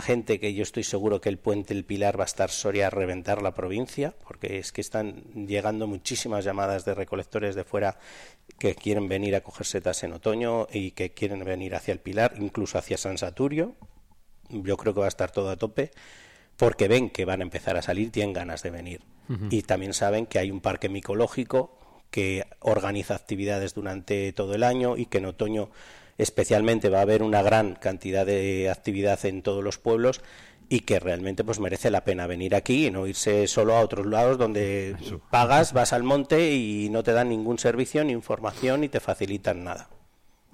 gente que yo estoy seguro que el puente El Pilar va a estar Soria a reventar la provincia, porque es que están llegando muchísimas llamadas de recolectores de fuera que quieren venir a coger setas en otoño y que quieren venir hacia el Pilar, incluso hacia San Saturio. Yo creo que va a estar todo a tope, porque ven que van a empezar a salir, tienen ganas de venir. Y también saben que hay un parque micológico que organiza actividades durante todo el año y que en otoño especialmente va a haber una gran cantidad de actividad en todos los pueblos y que realmente pues merece la pena venir aquí y no irse solo a otros lados donde pagas, vas al monte y no te dan ningún servicio ni información ni te facilitan nada.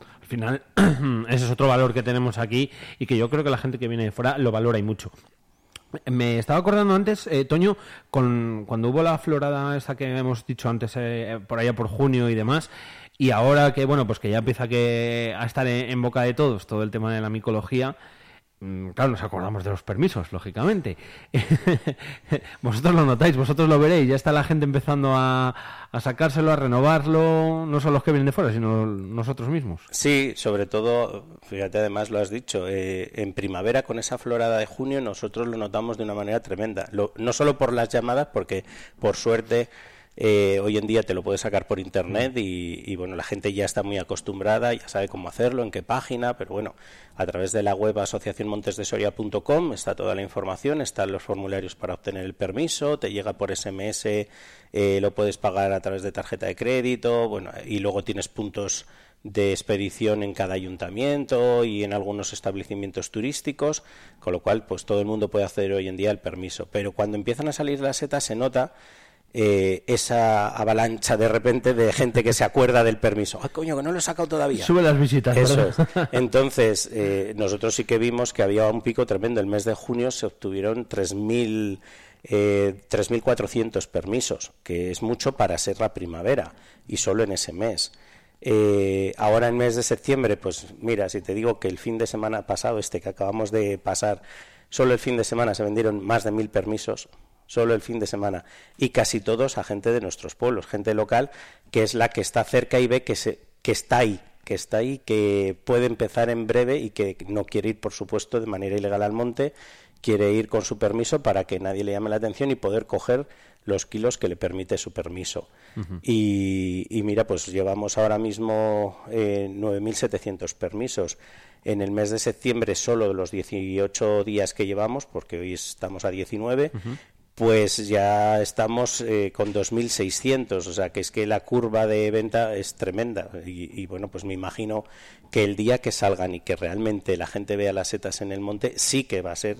Al final, ese es otro valor que tenemos aquí y que yo creo que la gente que viene de fuera lo valora y mucho. Me estaba acordando antes, eh, Toño, con, cuando hubo la florada esta que hemos dicho antes, eh, por allá por junio y demás, y ahora que, bueno, pues que ya empieza que, a estar en, boca de todos todo el tema de la micología, mm, claro, nos acordamos de los permisos, lógicamente. vosotros lo notáis, vosotros lo veréis, ya está la gente empezando a, sacárselo, a renovarlo, no solo los que vienen de fuera, sino nosotros mismos. Sí, sobre todo, fíjate, además lo has dicho, eh, en primavera con esa florada de junio nosotros lo notamos de una manera tremenda, no solo por las llamadas, porque por suerte eh, hoy en día te lo puedes sacar por internet y, bueno, la gente ya está muy acostumbrada, ya sabe cómo hacerlo, en qué página, pero bueno, a través de la web asociacionmontesdesoria.com está toda la información, están los formularios para obtener el permiso, te llega por SMS, eh, lo puedes pagar a través de tarjeta de crédito, bueno, y luego tienes puntos de expedición en cada ayuntamiento y en algunos establecimientos turísticos, con lo cual pues todo el mundo puede hacer hoy en día el permiso. Pero cuando empiezan a salir las setas se nota eh, esa avalancha de repente de gente que se acuerda del permiso. ¡Ay, coño, que no lo he sacado todavía! Sube las visitas. Eso Entonces, eh, nosotros sí que vimos que había un pico tremendo. El mes de junio se obtuvieron 3.000... Eh, 3.400 permisos, que es mucho para ser la primavera, y solo en ese mes. Eh, ahora en mes de septiembre, pues mira, si te digo que el fin de semana pasado, este que acabamos de pasar, solo el fin de semana se vendieron más de mil permisos, solo el fin de semana, y casi todos a gente de nuestros pueblos, gente local, que es la que está cerca y ve que, se, que está ahí, que está ahí, que puede empezar en breve y que no quiere ir, por supuesto, de manera ilegal al monte, quiere ir con su permiso para que nadie le llame la atención y poder coger los kilos que le permite su permiso. y, mira, pues llevamos ahora mismo eh, 9.700 permisos. En el mes de septiembre, solo los 18 días que llevamos, porque hoy estamos a 19, pues ya estamos eh, con 2.600, o sea que es que la curva de venta es tremenda y, bueno, pues me imagino que el día que salgan y que realmente la gente vea las setas en el monte, sí que va a ser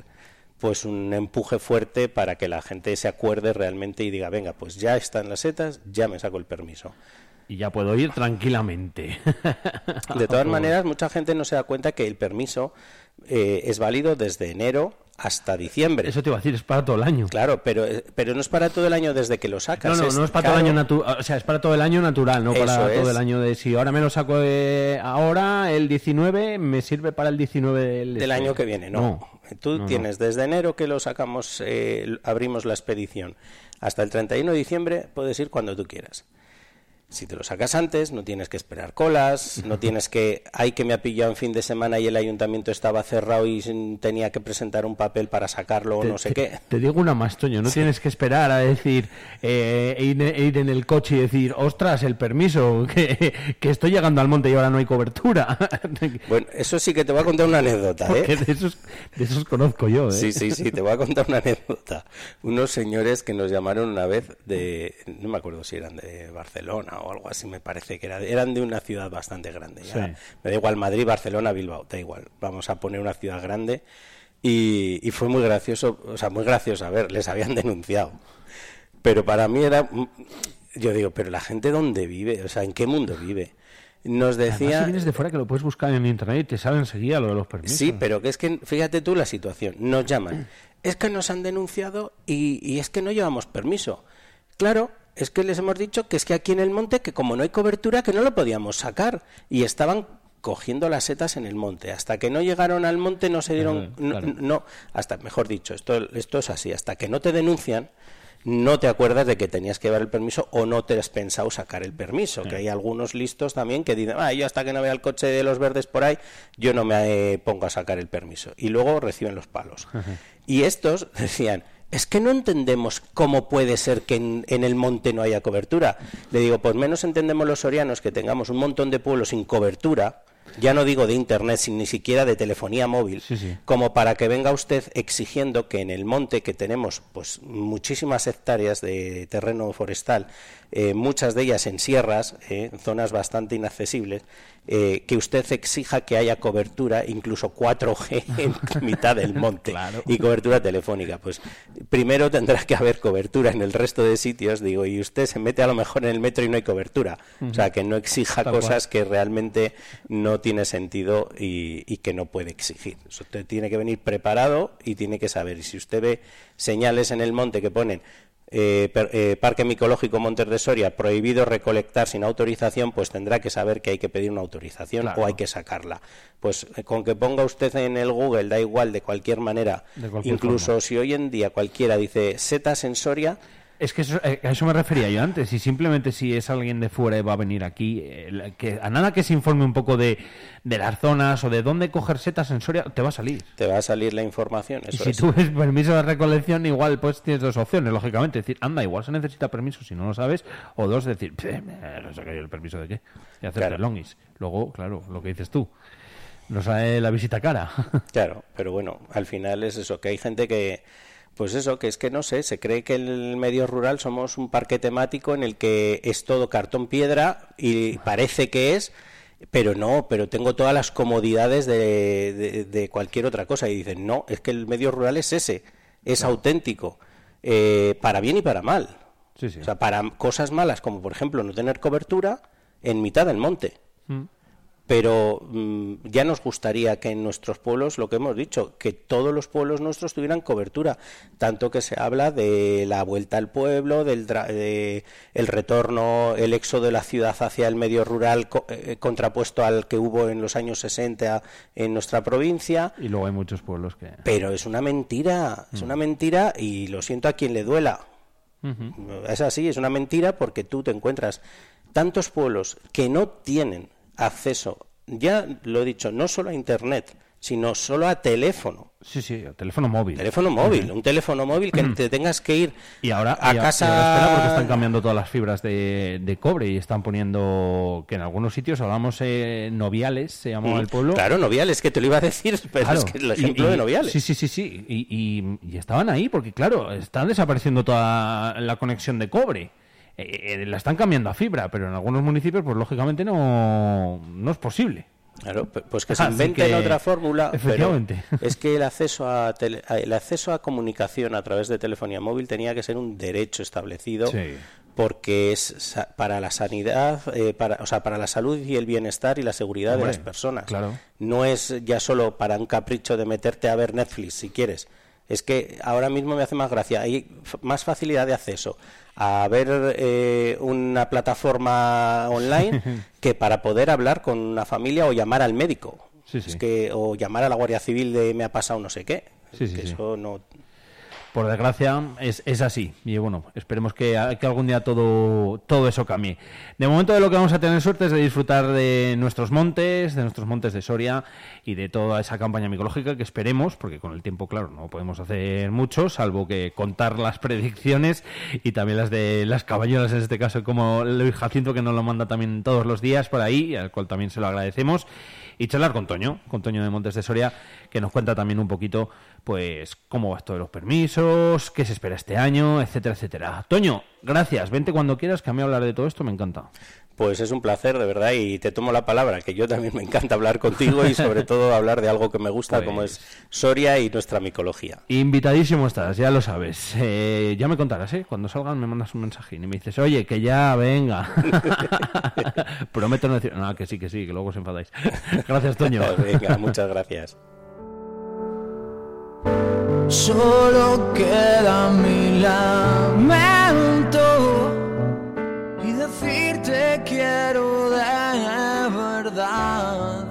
pues un empuje fuerte para que la gente se acuerde realmente y diga, venga, pues ya están las setas, ya me saco el permiso. Y ya puedo ir tranquilamente. De todas maneras, mucha gente no se da cuenta que el permiso eh, es válido desde enero hasta diciembre. Eso te iba a decir, es para todo el año. Claro, pero, eh, pero no es para todo el año desde que lo sacas. No, no, no es para todo el año natural, o sea, es para todo el año natural, no para todo el año de si ahora me lo saco de ahora, el 19, me sirve para el 19 del, del año que viene, no. Tú tienes desde enero que lo sacamos, eh, abrimos la expedición, hasta el 31 de diciembre puedes ir cuando tú quieras. Si te lo sacas antes, no tienes que esperar colas, no tienes que, hay que me ha pillado en fin de semana y el ayuntamiento estaba cerrado y tenía que presentar un papel para sacarlo o no sé qué. Te digo una más, Toño, no tienes que esperar a decir, eh, ir, en el coche y decir, ostras, el permiso, que, estoy llegando al monte y ahora no hay cobertura. Bueno, eso sí que te voy a contar una anécdota, ¿eh? de esos, de esos conozco yo, ¿eh? Sí, sí, sí, te voy a contar una anécdota. Unos señores que nos llamaron una vez de, no me acuerdo si eran de Barcelona o algo así me parece que era, eran de una ciudad bastante grande. Me da igual Madrid, Barcelona, Bilbao, da igual. Vamos a poner una ciudad grande y, fue muy gracioso, o sea, muy gracioso, a ver, les habían denunciado. Pero para mí era, yo digo, pero la gente dónde vive, o sea, ¿en qué mundo vive? Nos decía... si vienes de fuera que lo puedes buscar en internet y te sale enseguida lo de los permisos. Sí, pero que es que, fíjate tú la situación, nos llaman, es que nos han denunciado y, y es que no llevamos permiso. Claro, es que les hemos dicho que es que aquí en el monte, que como no hay cobertura, que no lo podíamos sacar. Y estaban cogiendo las setas en el monte. Hasta que no llegaron al monte no se dieron... no, hasta, mejor dicho, esto, esto es así. Hasta que no te denuncian, no te acuerdas de que tenías que llevar el permiso o no te has pensado sacar el permiso. Que hay algunos listos también que dicen, ah, yo hasta que no vea el coche de los verdes por ahí, yo no me eh, pongo a sacar el permiso. Y luego reciben los palos. Y estos decían, es que no entendemos cómo puede ser que en, el monte no haya cobertura. Le digo, pues menos entendemos los sorianos que tengamos un montón de pueblos sin cobertura, ya no digo de internet, ni siquiera de telefonía móvil, como para que venga usted exigiendo que en el monte que tenemos pues muchísimas hectáreas de terreno forestal, eh, muchas de ellas en sierras, eh, zonas bastante inaccesibles, eh, que usted exija que haya cobertura, incluso 4G en mitad del monte y cobertura telefónica. Pues primero tendrá que haber cobertura en el resto de sitios, digo, y usted se mete a lo mejor en el metro y no hay cobertura. O sea, que no exija cosas que realmente no tiene sentido y, y, que no puede exigir. Usted tiene que venir preparado y tiene que saber. Y si usted ve señales en el monte que ponen eh, eh, Parque Micológico Montes de Soria prohibido recolectar sin autorización, pues tendrá que saber que hay que pedir una autorización o hay que sacarla. Pues eh, con que ponga usted en el Google, da igual, de cualquier manera, incluso si hoy en día cualquiera dice setas en Soria, es que eh, a eso me refería yo antes. Y simplemente si es alguien de fuera y va a venir aquí, que a nada que se informe un poco de, las zonas o de dónde coger setas en Soria, te va a salir. Te va a salir la información. y si tú ves permiso de recolección, igual pues tienes dos opciones, lógicamente. decir, anda, igual se necesita permiso si no lo sabes. O dos, decir, no sé el permiso de qué. Y hacer claro. longis. Luego, claro, lo que dices tú. No sabe la visita cara. claro, pero bueno, al final es eso, que hay gente que pues eso, que es que no sé, se cree que el medio rural somos un parque temático en el que es todo cartón piedra y parece que es, pero no, pero tengo todas las comodidades de, cualquier otra cosa. Y dicen, no, es que el medio rural es ese, es auténtico, eh, para bien y para mal. O sea, para cosas malas, como por ejemplo no tener cobertura en mitad del monte. Mm pero mm, ya nos gustaría que en nuestros pueblos, lo que hemos dicho, que todos los pueblos nuestros tuvieran cobertura, tanto que se habla de la vuelta al pueblo, del el retorno, el éxodo de la ciudad hacia el medio rural eh, contrapuesto al que hubo en los años 60 en nuestra provincia. Y luego hay muchos pueblos que... Pero es una mentira, es una mm. mentira y lo siento a quien le duela. Es así, es una mentira porque tú te encuentras tantos pueblos que no tienen acceso, ya lo he dicho, no solo a Internet, sino solo a teléfono. Sí, sí, a teléfono móvil. Teléfono móvil, un teléfono móvil que te tengas que ir y ahora, a casa. Y espera porque están cambiando todas las fibras de, cobre y están poniendo que en algunos sitios hablamos eh, Noviales, se llama mm, el pueblo. Claro, Noviales, que te lo iba a decir, pero es que el ejemplo de Noviales. Sí, sí, sí, sí. Y, y, estaban ahí porque, claro, están desapareciendo toda la conexión de cobre. Eh, la están cambiando a fibra, pero en algunos municipios, pues lógicamente no, no es posible. Claro, pues que se inventen otra fórmula. Efectivamente. es que el acceso a el acceso a comunicación a través de telefonía móvil tenía que ser un derecho establecido porque es para la sanidad, eh, para, o sea, para la salud y el bienestar y la seguridad de las personas. Claro. No es ya solo para un capricho de meterte a ver Netflix si quieres. Es que ahora mismo me hace más gracia, hay más facilidad de acceso a ver eh, una plataforma online que para poder hablar con una familia o llamar al médico. Es que, o llamar a la Guardia Civil de me ha pasado no sé qué. eso no, por desgracia es, es así. Y bueno, esperemos que, que, algún día todo, todo eso cambie. De momento de lo que vamos a tener suerte es de disfrutar de nuestros montes, de nuestros montes de Soria y de toda esa campaña micológica que esperemos, porque con el tiempo, claro, no podemos hacer mucho, salvo que contar las predicciones y también las de las caballeras en este caso, como Luis Jacinto que nos lo manda también todos los días por ahí, al cual también se lo agradecemos y charlar con Toño, con Toño de Montes de Soria, que nos cuenta también un poquito, pues, cómo va esto de los permisos, qué se espera este año, etcétera, etcétera. Toño, gracias, vente cuando quieras, que a mí hablar de todo esto me encanta. Pues es un placer, de verdad, y te tomo la palabra, que yo también me encanta hablar contigo y sobre todo hablar de algo que me gusta, como es pues Soria y nuestra micología. Invitadísimo estás, ya lo sabes. Eh, ya me contarás, ¿eh? Cuando salgan me mandas un mensajín y me dices, oye, que ya venga. Prometo no decir, no, que sí, que sí, que luego os enfadáis. gracias, Toño. venga, muchas gracias. Solo queda mi lamento decirte quiero de verdad.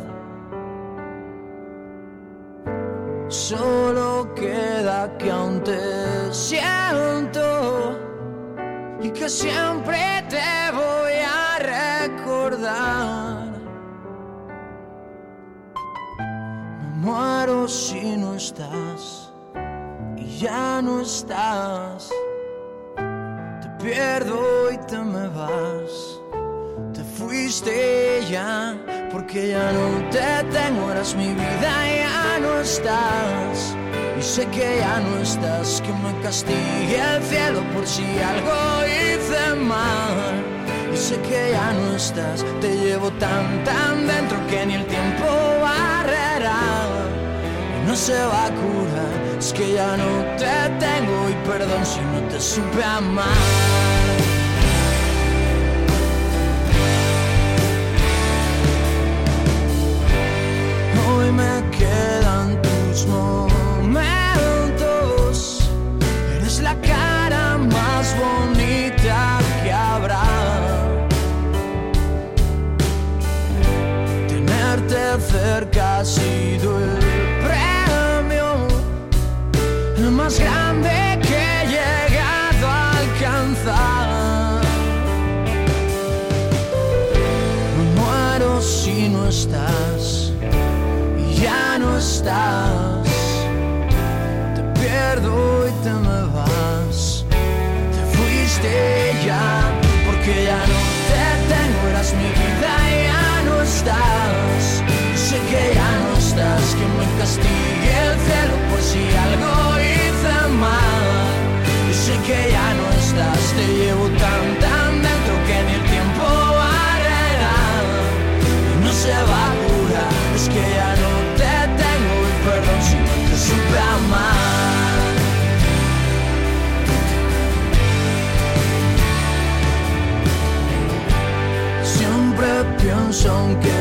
Solo queda que aún te siento y que siempre te voy a recordar. Me muero si no estás y ya no estás pierdo y te me vas. Te fuiste ya, porque ya no te tengo, eras mi vida, ya no estás. Y sé que ya no estás, que me castigue el cielo por si algo hice mal. Y sé que ya no estás, te llevo tan, tan dentro que ni el tiempo barrerá. Y no se va a curar es que ya no te tengo y perdón si no te supe amar. Hoy me quedan tus momentos. Eres la cara más bonita que habrá. Tenerte cerca ha sido más grande que he llegado a alcanzar. Me muero si no estás, ya no estás. Te pierdo y te me vas, te fuiste. don't get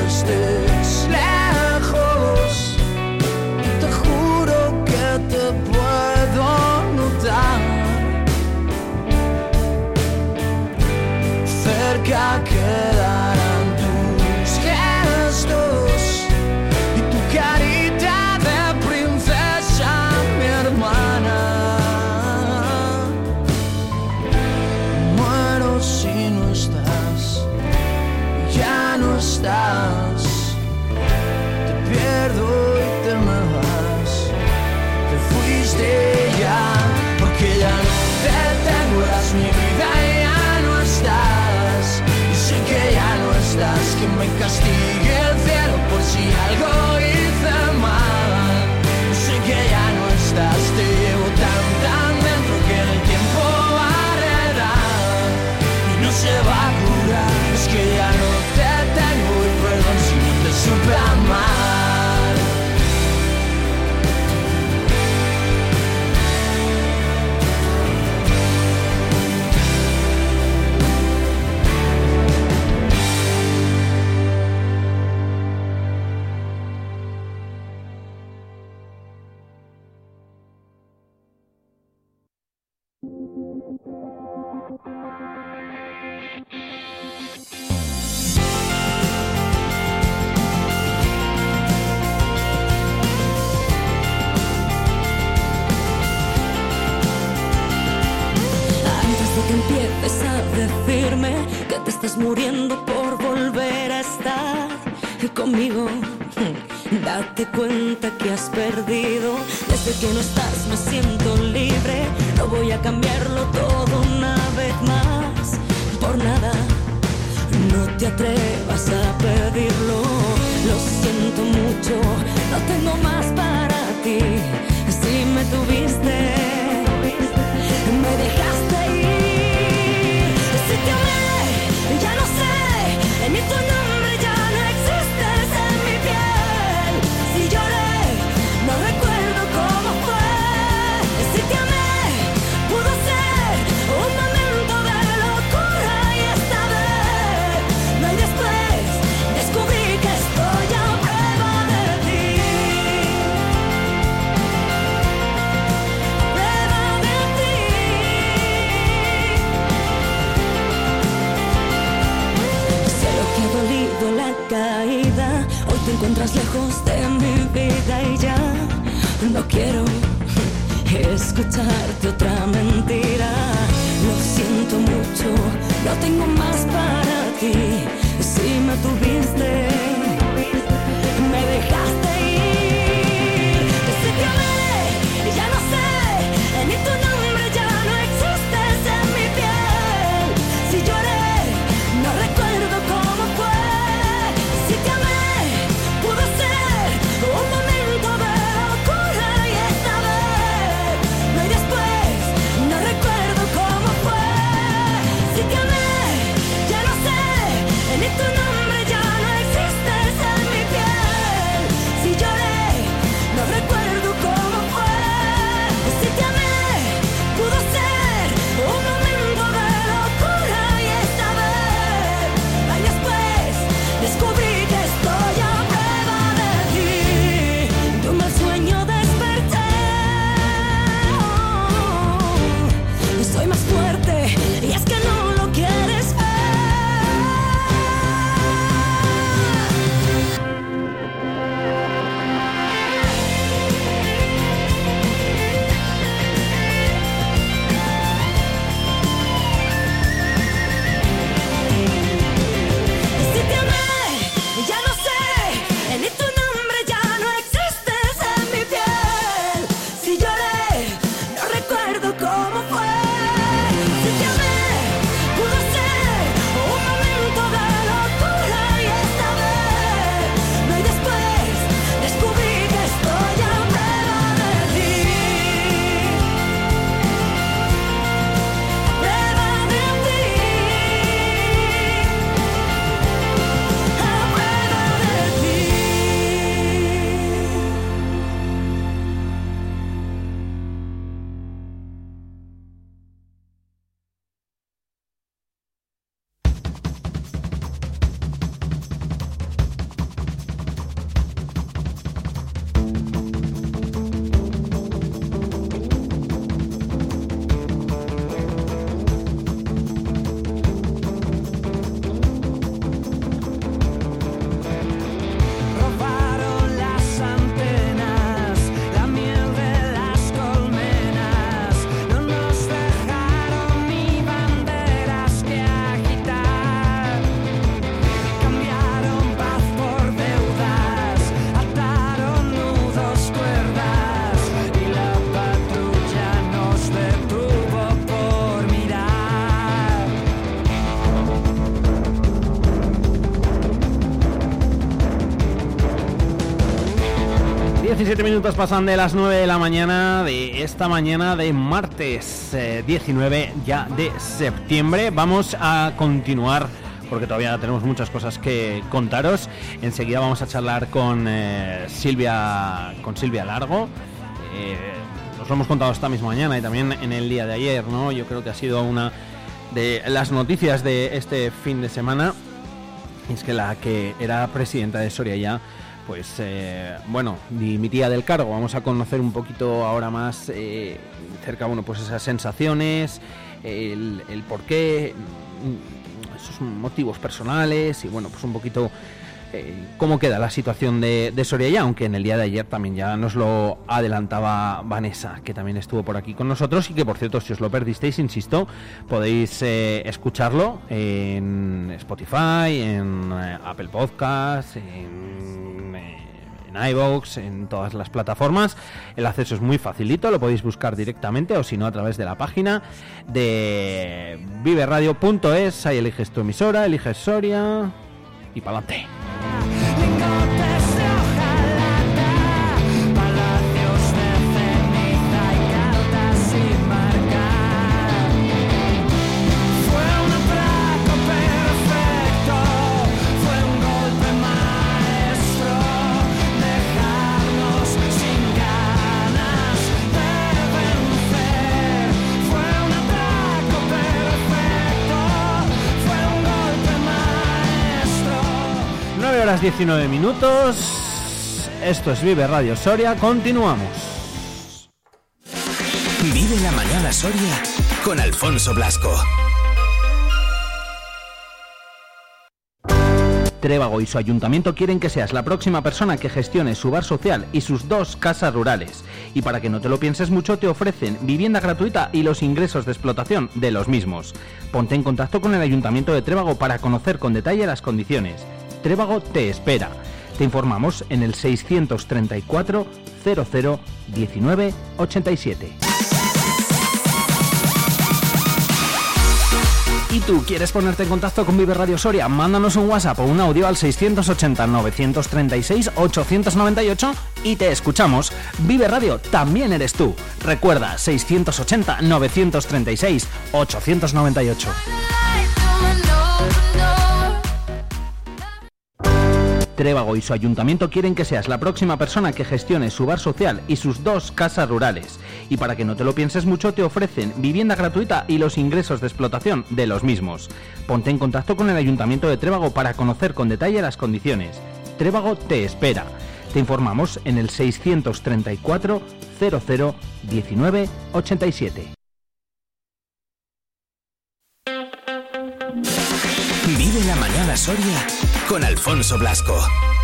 17 minutos pasan de las 9 de la mañana de esta mañana de martes 19 eh, ya de septiembre. Vamos a continuar porque todavía tenemos muchas cosas que contaros. Enseguida vamos a charlar con eh, Silvia con Silvia Largo. Eh, nos lo hemos contado esta misma mañana y también en el día de ayer, ¿no? Yo creo que ha sido una de las noticias de este fin de semana. Es que la que era presidenta de Soria ya pues eh, bueno, dimitía del cargo. Vamos a conocer un poquito ahora más eh, cerca, bueno, pues esas sensaciones, el, el por qué, mm, esos motivos personales y bueno, pues un poquito cómo queda la situación de, Soria ya, aunque en el día de ayer también ya nos lo adelantaba Vanessa, que también estuvo por aquí con nosotros y que por cierto, si os lo perdisteis, insisto, podéis escucharlo en Spotify, en Apple Podcasts, en iVoox, en todas las plataformas. El acceso es muy facilito, lo podéis buscar directamente o si no a través de la página de viveradio.es. Ahí eliges tu emisora, eliges Soria y para adelante. Las 19 minutos. Esto es Vive Radio Soria. Continuamos. Vive la mañana Soria con Alfonso Blasco. Trébago y su ayuntamiento quieren que seas la próxima persona que gestione su bar social y sus dos casas rurales. Y para que no te lo pienses mucho, te ofrecen vivienda gratuita y los ingresos de explotación de los mismos. Ponte en contacto con el ayuntamiento de Trébago para conocer con detalle las condiciones. Trébago te espera. Te informamos en el 634 00 19 87. ¿Y tú quieres ponerte en contacto con Vive Radio Soria? Mándanos un WhatsApp o un audio al 680-936-898 y te escuchamos. Vive Radio también eres tú. Recuerda, 680-936-898. Trébago y su ayuntamiento quieren que seas la próxima persona que gestione su bar social y sus dos casas rurales. Y para que no te lo pienses mucho, te ofrecen vivienda gratuita y los ingresos de explotación de los mismos. Ponte en contacto con el ayuntamiento de Trébago para conocer con detalle las condiciones. Trébago te espera. Te informamos en el 634 00 19 87. Vive la mañana Soria con Alfonso Blasco.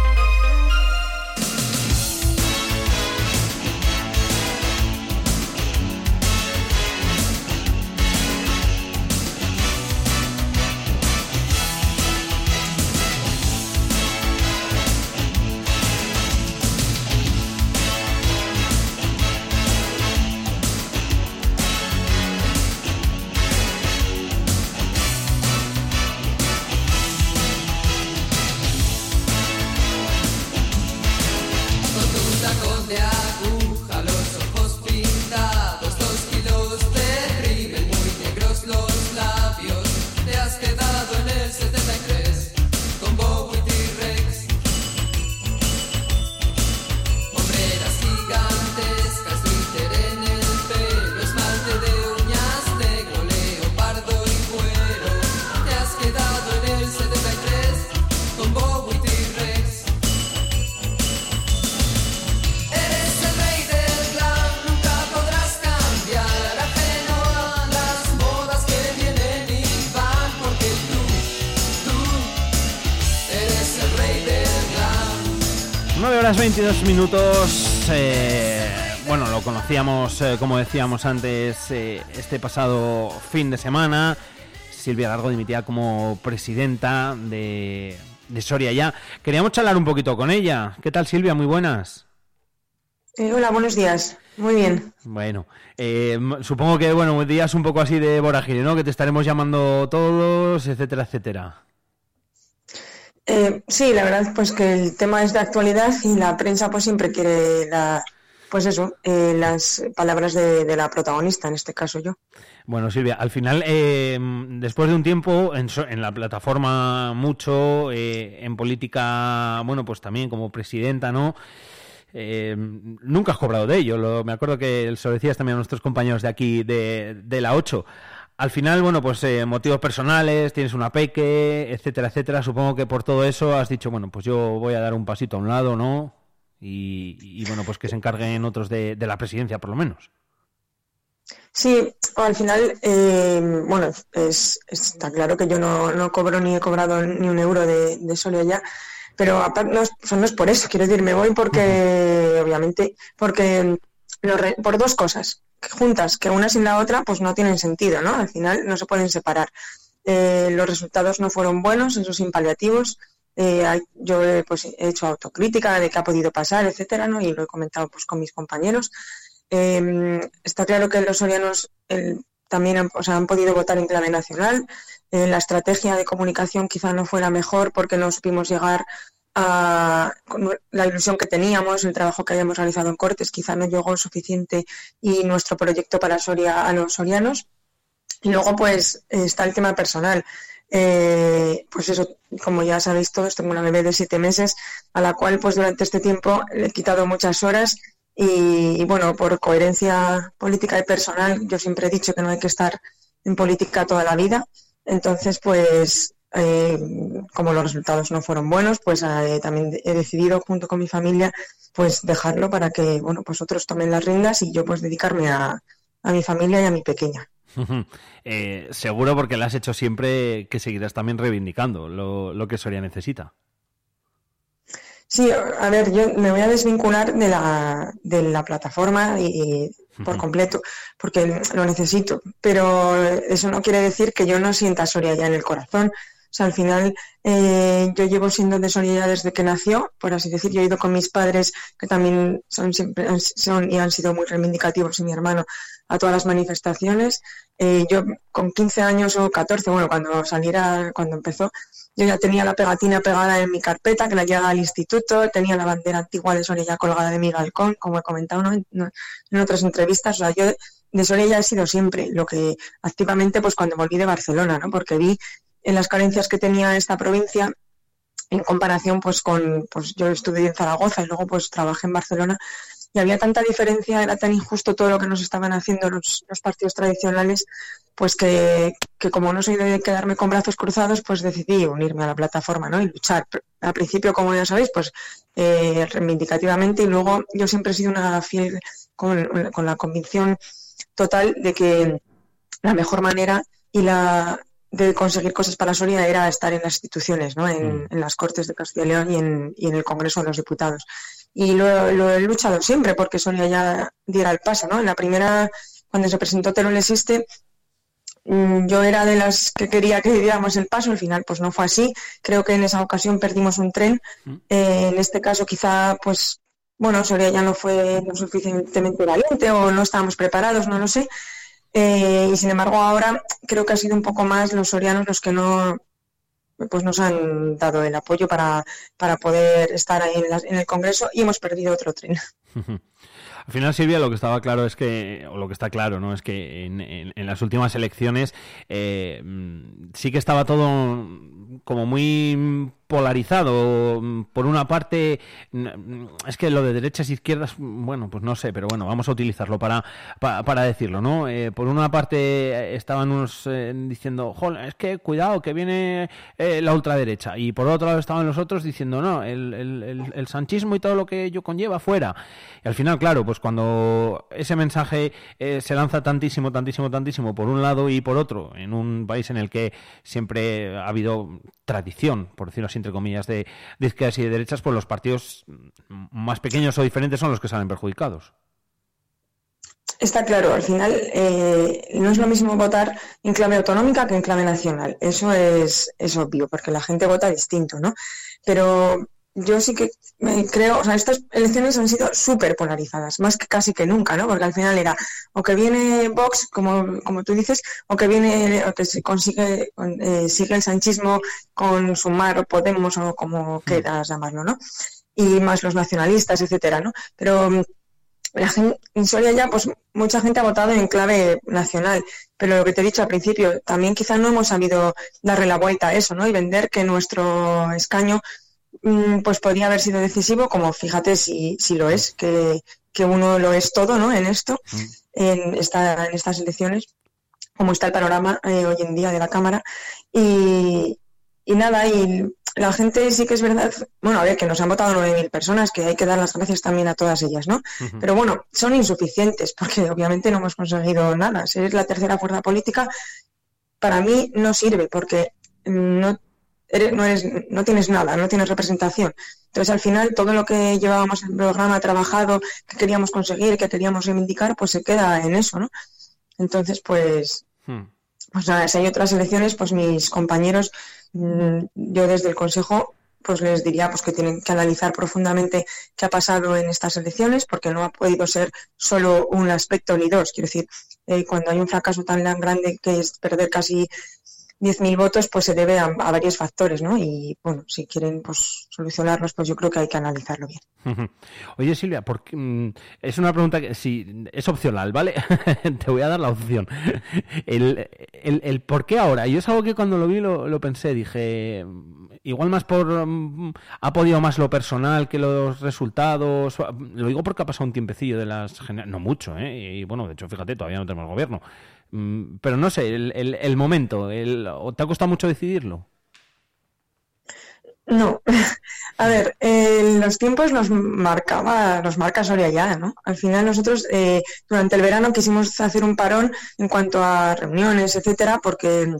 22 minutos. Eh, bueno, lo conocíamos, eh, como decíamos antes, eh, este pasado fin de semana. Silvia Largo dimitía como presidenta de, de Soria ya. Queríamos charlar un poquito con ella. ¿Qué tal, Silvia? Muy buenas. hola, buenos días. Muy bien. Bueno, supongo que, bueno, días un poco así de vorágine, ¿no? Que te estaremos llamando todos, etcétera, etcétera. Eh, sí, la verdad pues que el tema es de actualidad y la prensa pues siempre quiere la, pues eso, eh, las palabras de, la protagonista, en este caso yo. Bueno, Silvia, al final, eh, después de un tiempo en, la plataforma mucho, eh, en política, bueno, pues también como presidenta, ¿no? nunca has cobrado de ello. me acuerdo que se lo decías también a nuestros compañeros de aquí, de, de la 8. Al final, bueno, pues motivos personales, tienes una peque, etcétera, etcétera. Supongo que por todo eso has dicho, bueno, pues yo voy a dar un pasito a un lado, ¿no? y, bueno, pues que se encarguen otros de, la presidencia, por lo menos. Sí, al final, eh, bueno, es, está claro que yo no, cobro ni he cobrado ni un euro de, de ya, pero no, no, es por eso, quiero decir, me voy porque, obviamente, porque por dos cosas juntas, que una sin la otra, pues no tienen sentido, ¿no? Al final no se pueden separar. Eh, los resultados no fueron buenos, esos sin paliativos, eh, yo pues, he hecho autocrítica de qué ha podido pasar, etcétera, ¿no? y lo he comentado pues, con mis compañeros. Em, está claro que los sorianos también han, han, podido votar en clave nacional. Eh, la estrategia de comunicación quizá no fue la mejor porque no supimos llegar a la ilusión que teníamos, el trabajo que habíamos realizado en Cortes quizá no llegó suficiente y nuestro proyecto para Soria a los sorianos. Y luego pues está el tema personal. Eh, pues eso, como ya sabéis todos, tengo una bebé de siete meses a la cual pues durante este tiempo le he quitado muchas horas y, bueno, por coherencia política y personal yo siempre he dicho que no hay que estar en política toda la vida. Entonces, pues eh, como los resultados no fueron buenos, pues eh, también he decidido junto con mi familia pues dejarlo para que, bueno, pues otros tomen las riendas y yo pues dedicarme a, a mi familia y a mi pequeña. Eh, seguro porque lo has hecho siempre que seguirás también reivindicando lo, que Soria necesita. Sí, a ver, yo me voy a desvincular de la, de la plataforma y, por completo, porque lo necesito. Pero eso no quiere decir que yo no sienta Soria ya en el corazón. O sea, al final eh, yo llevo siendo de Soria desde que nació, por así decir. Yo he ido con mis padres, que también son, siempre, son y han sido muy reivindicativos, y mi hermano, a todas las manifestaciones. Eh, yo con 15 años o 14, bueno, cuando saliera, cuando empezó, yo ya tenía la pegatina pegada en mi carpeta, que la llevaba al instituto, tenía la bandera antigua de Soria colgada de mi balcón, como he comentado en, en, otras entrevistas. O sea, yo de Soria he sido siempre, lo que activamente, pues cuando volví de Barcelona, ¿no? Porque vi en las carencias que tenía esta provincia en comparación pues con pues yo estudié en Zaragoza y luego pues trabajé en Barcelona y había tanta diferencia, era tan injusto todo lo que nos estaban haciendo los, partidos tradicionales, pues que, como no soy de quedarme con brazos cruzados, pues decidí unirme a la plataforma ¿no? y luchar. Al principio, como ya sabéis, pues eh, reivindicativamente y luego yo siempre he sido una fiel con, la convicción total de que la mejor manera y la de conseguir cosas para Soria era estar en las instituciones, ¿no? en, mm. las Cortes de Castilla y León y en, y en el Congreso de los Diputados y lo, he luchado siempre porque Sonia ya diera el paso, ¿no? En la primera, cuando se presentó Teruel existe, mm, yo era de las que quería que diéramos el paso, al final pues no fue así, creo que en esa ocasión perdimos un tren, mm. eh, en este caso quizá pues bueno, Soria ya no fue lo suficientemente valiente o no estábamos preparados, no lo sé, eh, y sin embargo ahora creo que ha sido un poco más los sorianos los que no pues nos han dado el apoyo para, para poder estar ahí en, el Congreso y hemos perdido otro tren. Al final, Silvia, lo que estaba claro es que, o lo que está claro, ¿no? Es que en, en, las últimas elecciones eh, sí que estaba todo como muy polarizado. Por una parte, es que lo de derechas e izquierdas, bueno, pues no sé, pero bueno, vamos a utilizarlo para, para, decirlo, ¿no? Eh, por una parte estaban unos eh, diciendo, es que cuidado, que viene eh, la ultraderecha. Y por otro lado estaban los otros diciendo, no, el, el, el, sanchismo y todo lo que ello conlleva fuera. Y al final, claro, pues cuando ese mensaje se lanza tantísimo, tantísimo, tantísimo por un lado y por otro, en un país en el que siempre ha habido tradición, por decirlo así, entre comillas, de, izquierdas y de derechas, pues los partidos más pequeños o diferentes son los que salen perjudicados. Está claro, al final eh, no es lo mismo votar en clave autonómica que en clave nacional. Eso es, es obvio, porque la gente vota distinto, ¿no? Pero yo sí que me creo, o sea, estas elecciones han sido súper polarizadas, más que casi que nunca, ¿no? Porque al final era o que viene Vox, como, como tú dices, o que viene, o que se consigue, eh, sigue el sanchismo con Sumar o Podemos o como quieras llamarlo, ¿no? Y más los nacionalistas, etcétera, ¿no? Pero mm, la gente, en Soria ya, pues mucha gente ha votado en clave nacional, pero lo que te he dicho al principio, también quizás no hemos sabido darle la vuelta a eso, ¿no? Y vender que nuestro escaño mm, pues podría haber sido decisivo, como fíjate si, si lo es, que, que uno lo es todo, ¿no? En esto, en, esta, en estas elecciones, como está el panorama eh, hoy en día de la Cámara. Y, y nada, y la gente sí que es verdad, bueno, a ver, que nos han votado 9.000 personas, que hay que dar las gracias también a todas ellas, ¿no? Pero bueno, son insuficientes, porque obviamente no hemos conseguido nada. Ser la tercera fuerza política, para mí no sirve, porque no, eres, no, eres, no tienes nada, no tienes representación. Entonces, al final, todo lo que llevábamos en el programa trabajado, que queríamos conseguir, que queríamos reivindicar, pues se queda en eso, ¿no? Entonces, pues, Hmm. pues nada, si hay otras elecciones, pues mis compañeros, mm, yo desde el Consejo, pues les diría pues que tienen que analizar profundamente qué ha pasado en estas elecciones, porque no ha podido ser solo un aspecto ni dos. Quiero decir, eh, cuando hay un fracaso tan grande que es perder casi 10.000 votos, pues se debe a, varios factores, ¿no? Y bueno, si quieren pues solucionarlos, pues yo creo que hay que analizarlo bien. Oye, Silvia, ¿por qué, mm, es una pregunta que sí, es opcional, ¿vale? Te voy a dar la opción. El, el, el por qué ahora. Yo es algo que cuando lo vi lo, lo pensé, dije, mm, igual más por... mm, ha podido más lo personal que los resultados. Lo digo porque ha pasado un tiempecillo de las... No mucho, ¿eh? Y bueno, de hecho, fíjate, todavía no tenemos gobierno. Mm, Pero no sé, el, el, el momento, el, ¿o ¿te ha costado mucho decidirlo? No, a ver, eh, los tiempos los marcaba, los marca Soria ya, ¿no? Al final nosotros eh, durante el verano quisimos hacer un parón en cuanto a reuniones, etcétera, porque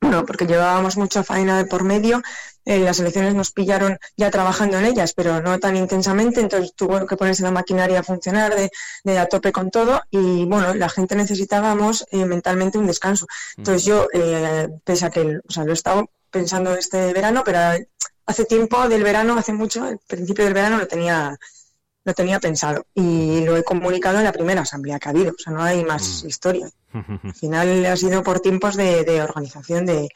bueno, porque llevábamos mucha faena de por medio, eh, las elecciones nos pillaron ya trabajando en ellas, pero no tan intensamente, entonces tuvo que ponerse la maquinaria a funcionar de, de a tope con todo y bueno, la gente necesitábamos eh, mentalmente un descanso. Entonces yo, eh, pese a que, o sea, lo he estado pensando este verano, pero hace tiempo del verano, hace mucho, al principio del verano lo tenía lo tenía pensado y lo he comunicado en la primera asamblea que ha habido, o sea, no hay más historia. Al final ha sido por tiempos de, de organización de,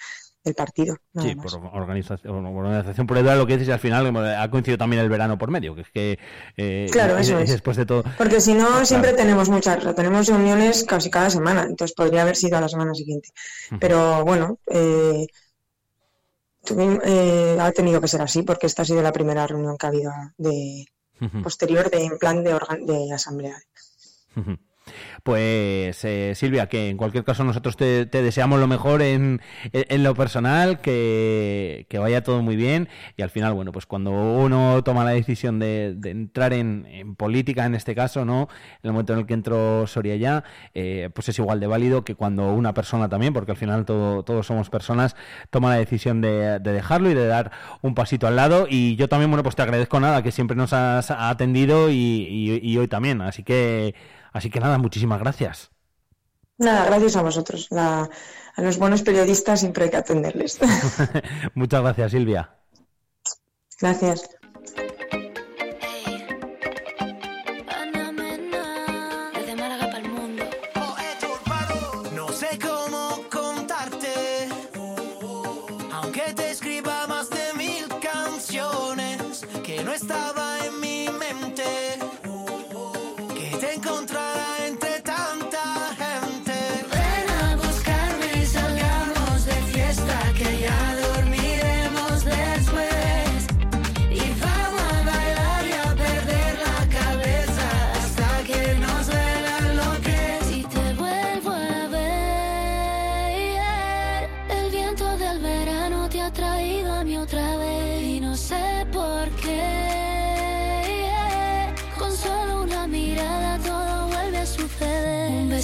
del partido. Sí, más. por organización, organización por edad, lo que dices, y al final eh, ha coincidido también el verano por medio, que es que eh, Claro, eso es. después de todo. Porque si no, Claro. siempre tenemos muchas, tenemos reuniones casi cada semana, entonces podría haber sido a la semana siguiente. Pero bueno, eh, eh, ha tenido que ser así porque esta ha sido la primera reunión que ha habido de posterior de en plan de, organ- de asamblea. Pues eh, Silvia, que en cualquier caso nosotros te, te deseamos lo mejor en, en- lo personal, que, que vaya todo muy bien. Y al final, bueno, pues cuando uno toma la decisión de, de entrar en, en política, en este caso, ¿no? En el momento en el que entró Soria ya, eh, pues es igual de válido que cuando una persona también, porque al final todo- todos somos personas, toma la decisión de, de dejarlo y de dar un pasito al lado. Y yo también, bueno, pues te agradezco nada, que siempre nos has atendido y, y- y hoy también, así que... Así que nada, muchísimas gracias. Nada, gracias a vosotros. La- a los buenos periodistas siempre hay que atenderles. Muchas gracias, Silvia. gracias.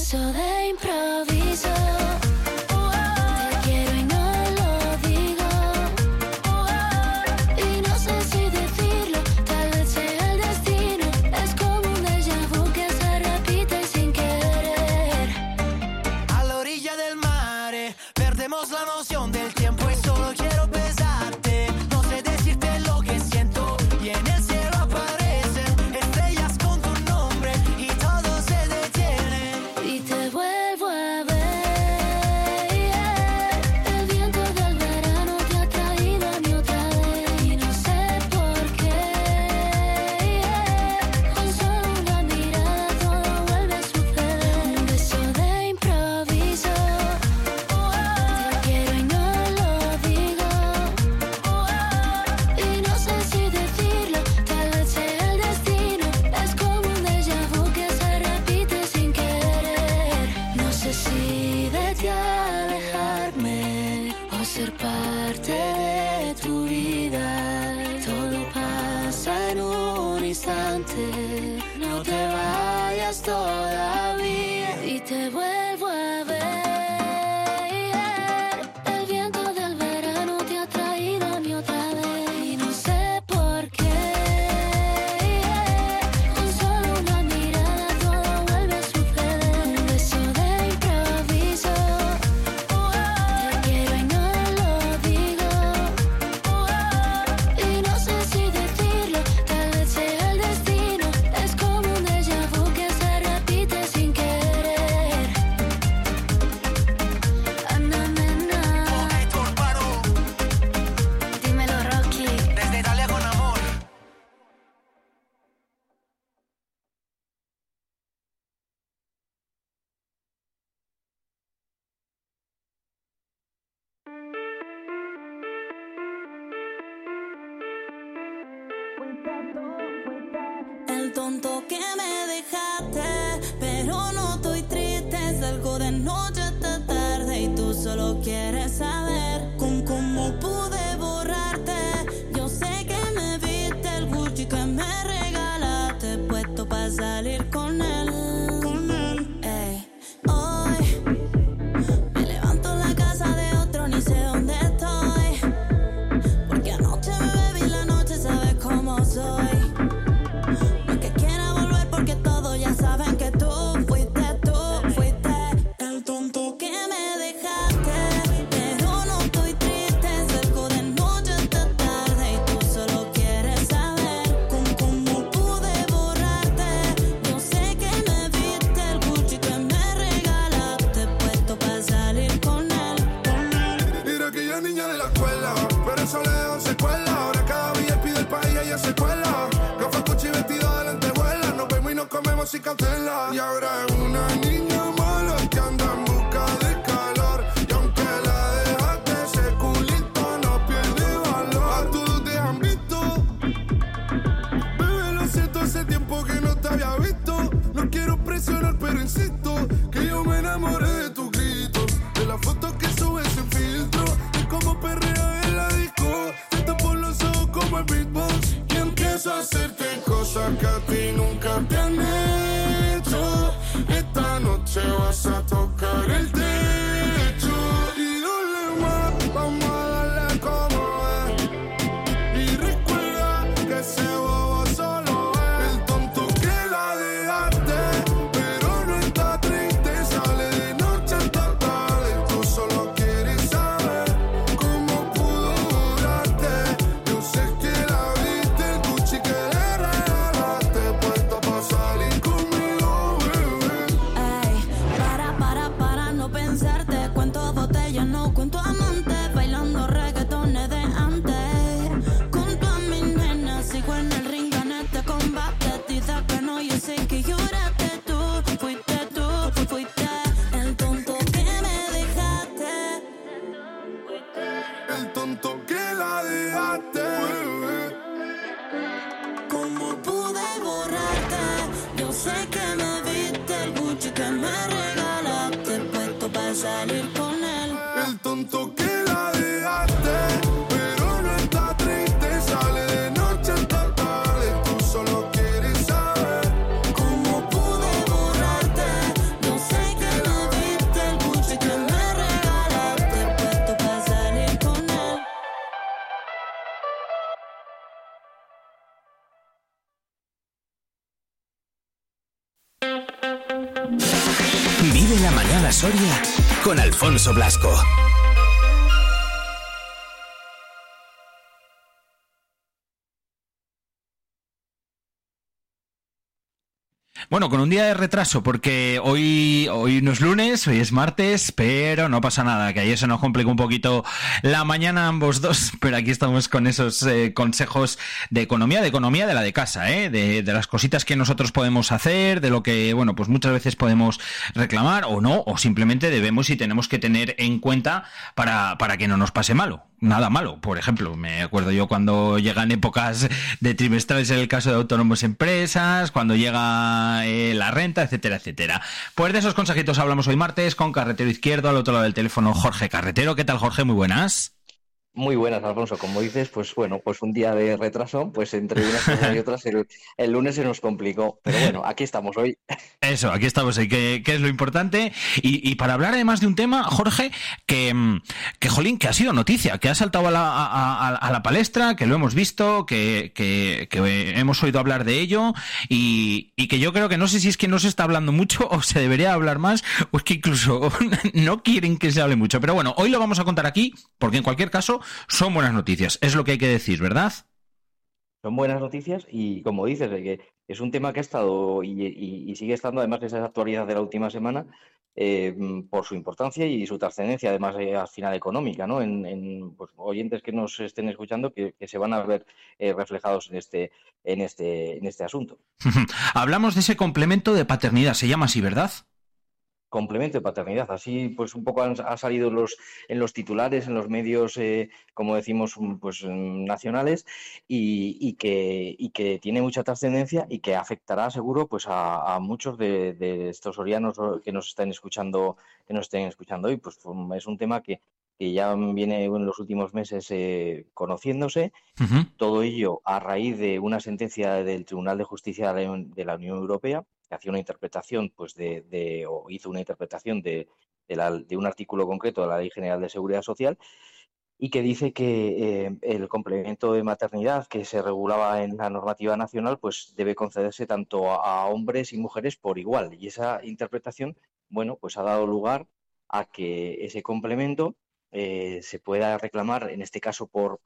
Suceder. Un beatbox y empiezo a hacerte cosas que a ti nunca te han hecho. Esta noche vas a tocar el tema Alfonso Blasco. Bueno, con un día de retraso, porque hoy, hoy no es lunes, hoy es martes, pero no pasa nada, que ayer se nos complicó un poquito la mañana ambos dos, pero aquí estamos con esos eh, consejos de economía, de economía de la de casa, ¿eh? de, de las cositas que nosotros podemos hacer, de lo que, bueno, pues muchas veces podemos reclamar o no, o simplemente debemos y tenemos que tener en cuenta para, para que no nos pase malo nada malo. Por ejemplo, me acuerdo yo cuando llegan épocas de trimestrales en el caso de autónomos empresas, cuando llega eh, la renta, etcétera, etcétera. Pues de esos consejitos hablamos hoy martes con Carretero Izquierdo, al otro lado del teléfono Jorge Carretero. ¿Qué tal, Jorge? Muy buenas. Muy buenas, Alfonso. Como dices, pues bueno, pues un día de retraso, pues entre unas cosas y otras el, el lunes se nos complicó. Pero bueno, aquí estamos hoy. Eso, aquí estamos hoy, que, que es lo importante. Y, y, para hablar además de un tema, Jorge, que, mm, que jolín, que ha sido noticia, que ha saltado a la, a, a, a la palestra, que lo hemos visto, que, que, que, hemos oído hablar de ello y, y que yo creo que no sé si es que no se está hablando mucho o se debería hablar más o es que incluso no quieren que se hable mucho. Pero bueno, hoy lo vamos a contar aquí porque en cualquier caso son buenas noticias. Es lo que hay que decir, ¿verdad? Son buenas noticias y como dices, que es un tema que ha estado y, y, y sigue estando, además de esa actualidad de la última semana, eh, por su importancia y su trascendencia, además eh, al final económica, ¿no? En, en pues, oyentes que nos estén escuchando que, que se van a ver eh, reflejados en este, en este, en este asunto. Hablamos de ese complemento de paternidad, se llama así, ¿verdad? Complemento de paternidad. Así, pues un poco han, ha salido los, en los titulares, en los medios, eh, como decimos, pues nacionales, y, y, que, y que tiene mucha trascendencia y que afectará, seguro, pues a, a muchos de, de, estos orianos que nos estén escuchando, que nos estén escuchando hoy. Pues es un tema que, que ya viene en los últimos meses eh, conociéndose. Uh -huh. Todo ello a raíz de una sentencia del Tribunal de Justicia de la Unión Europea que hacía una interpretación, pues de, de o hizo una interpretación de, un artículo concreto de la Ley General de Seguridad Social y que dice que eh, el complemento de maternidad que se regulaba en la normativa nacional, pues debe concederse tanto a, hombres y mujeres por igual. Y esa interpretación, bueno, pues ha dado lugar a que ese complemento eh, se pueda reclamar, en este caso por,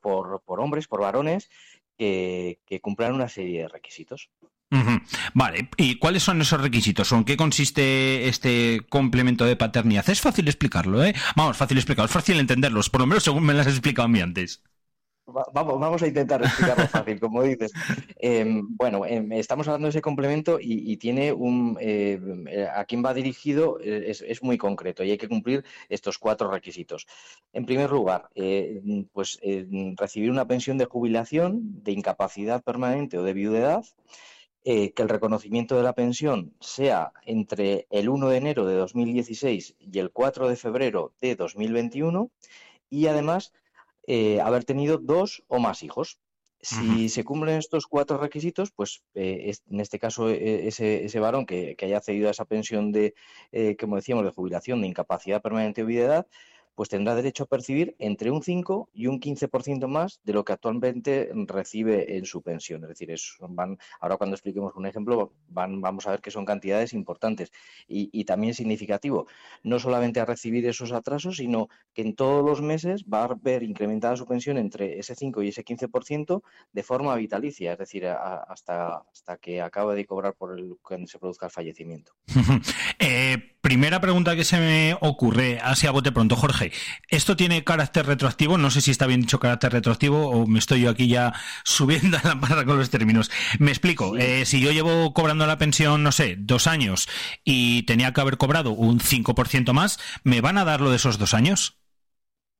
hombres, por varones, que, cumplan una serie de requisitos. Vale, ¿y cuáles son esos requisitos? ¿O en qué consiste este complemento de paternidad? Es fácil explicarlo, ¿eh? Vamos, fácil explicarlo, es fácil entenderlos, por lo menos según me las has explicado a mí antes. Vamos, vamos a intentar explicarlo fácil, como dices. Eh, bueno, eh, estamos hablando de ese complemento y, tiene un. Eh, a quién va dirigido es, es, muy concreto y hay que cumplir estos cuatro requisitos. En primer lugar, eh, pues recibir una pensión de jubilación, de incapacidad permanente o de viudedad. Eh, que el reconocimiento de la pensión sea entre el 1 de enero de 2016 y el 4 de febrero de 2021 y además eh, haber tenido dos o más hijos. Si uh -huh. se cumplen estos cuatro requisitos, pues eh, es, en este caso eh, ese, ese varón que, que, haya accedido a esa pensión de, como decíamos, de jubilación, de incapacidad permanente o de edad, pues tendrá derecho a percibir entre un 5 y un 15% más de lo que actualmente recibe en su pensión. Es decir, es, van, ahora cuando expliquemos un ejemplo, van, vamos a ver que son cantidades importantes y, y, también significativo. No solamente a recibir esos atrasos, sino que en todos los meses va a ver incrementada su pensión entre ese 5 y ese 15% de forma vitalicia, es decir, a, hasta, hasta que acabe de cobrar por el que se produzca el fallecimiento. primera pregunta que se me ocurre, así a bote pronto, Jorge. ¿Esto tiene carácter retroactivo? No sé si está bien dicho carácter retroactivo o me estoy yo aquí ya subiendo a la barra con los términos. Me explico. Sí. Eh, si yo llevo cobrando la pensión, no sé, dos años y tenía que haber cobrado un 5% más, ¿me van a dar lo de esos dos años?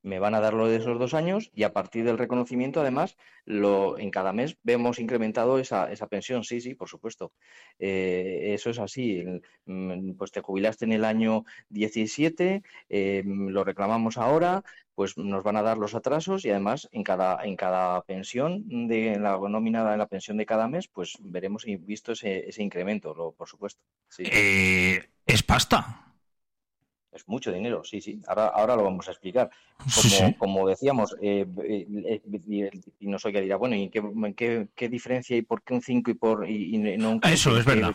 Me van a dar lo de esos dos años y a partir del reconocimiento, además, lo, en cada mes vemos incrementado esa, esa pensión. Sí, sí, por supuesto. Eh, eso es así. Mm, pues te jubilaste en el año 17, eh, lo reclamamos ahora, pues nos van a dar los atrasos y además en cada, en cada pensión de la nómina en la pensión de cada mes, pues veremos visto ese, ese incremento, lo, por supuesto. Eh, es pasta. Es mucho dinero, sí, sí. Ahora, ahora lo vamos a explicar. Como, sí, sí. como decíamos, eh, eh, y no soy que dirá, bueno, ¿y qué, qué, qué, diferencia y por qué un 5 y por y, y no un 15? Eso es verdad.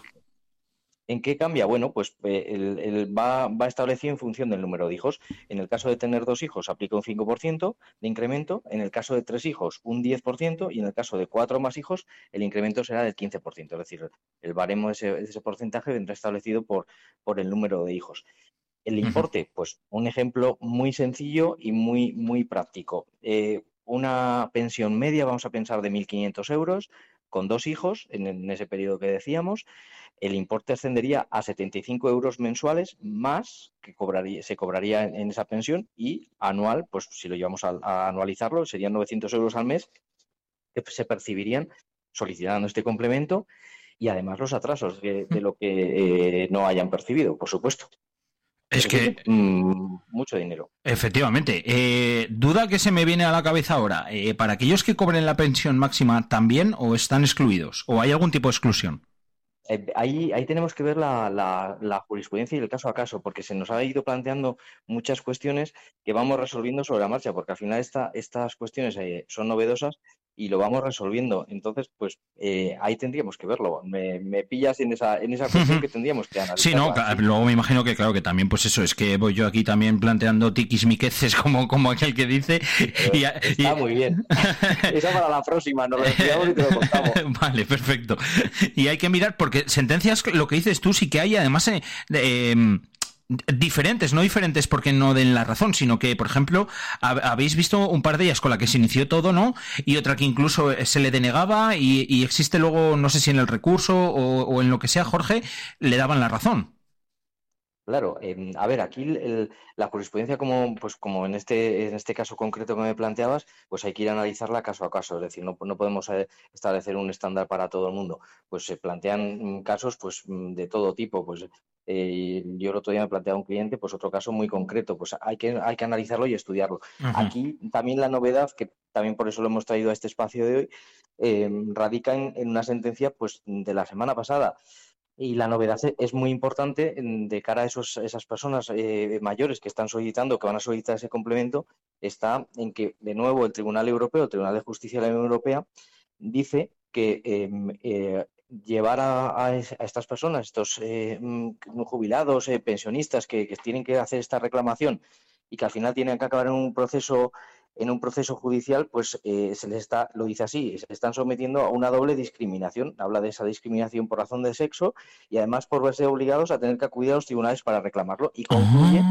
¿En qué cambia? Bueno, pues eh, el, el va, va, establecido en función del número de hijos. En el caso de tener dos hijos, aplica un 5% de incremento. En el caso de tres hijos, un 10%. Y en el caso de cuatro más hijos, el incremento será del 15%. Es decir, el baremo de ese, de ese porcentaje vendrá establecido por, por el número de hijos. El importe, pues un ejemplo muy sencillo y muy, muy práctico. Eh, una pensión media, vamos a pensar, de 1.500 euros, con dos hijos, en, en, ese periodo que decíamos, el importe ascendería a 75 euros mensuales más que cobraría, se cobraría en, en esa pensión y anual, pues si lo llevamos a, a, anualizarlo, serían 900 euros al mes que se percibirían solicitando este complemento y además los atrasos de, de lo que eh, no hayan percibido, por supuesto. Es que. Mm, mucho dinero. Efectivamente. Eh, duda que se me viene a la cabeza ahora. Eh, ¿Para aquellos que cobren la pensión máxima también o están excluidos? ¿O hay algún tipo de exclusión? Eh, ahí, ahí tenemos que ver la, la, la, jurisprudencia y el caso a caso, porque se nos ha ido planteando muchas cuestiones que vamos resolviendo sobre la marcha, porque al final esta, estas cuestiones eh, son novedosas y lo vamos resolviendo. Entonces, pues eh, ahí tendríamos que verlo. Me, me, pillas en esa, en esa cuestión que tendríamos que analizar. Sí, no, luego me imagino que, claro, que también, pues eso, es que voy yo aquí también planteando tiquismiqueces como, como aquel que dice. Y, Está y... muy bien. Esa para la próxima, nos lo y te lo contamos. vale, perfecto. Y hay que mirar, porque sentencias, lo que dices tú, sí que hay, además, eh, eh, diferentes, no diferentes porque no den la razón, sino que, por ejemplo, habéis visto un par de ellas con la que se inició todo, ¿no? Y otra que incluso se le denegaba y, existe luego, no sé si en el recurso o, en lo que sea, Jorge, le daban la razón. Claro, eh, a ver, aquí el, la jurisprudencia, como, pues, como en, este, en este caso concreto que me planteabas, pues hay que ir a analizarla caso a caso, es decir, no, no podemos eh, establecer un estándar para todo el mundo. Pues se plantean casos pues, de todo tipo, pues eh, yo el otro día me planteaba un cliente, pues otro caso muy concreto, pues hay que, hay que analizarlo y estudiarlo. Aquí también la novedad, que también por eso lo hemos traído a este espacio de hoy, eh, radica en, en, una sentencia pues, de la semana pasada. Y la novedad es muy importante de cara a esos, esas personas eh, mayores que están solicitando, que van a solicitar ese complemento, está en que, de nuevo, el Tribunal Europeo, el Tribunal de Justicia de la Unión Europea, dice que eh, llevar a, a, estas personas, estos eh, jubilados, eh, pensionistas que, que, tienen que hacer esta reclamación y que al final tienen que acabar en un proceso en un proceso judicial, pues eh, se les está, lo dice así, se están sometiendo a una doble discriminación. Habla de esa discriminación por razón de sexo y además por verse obligados a tener que acudir a los tribunales para reclamarlo. Y concluye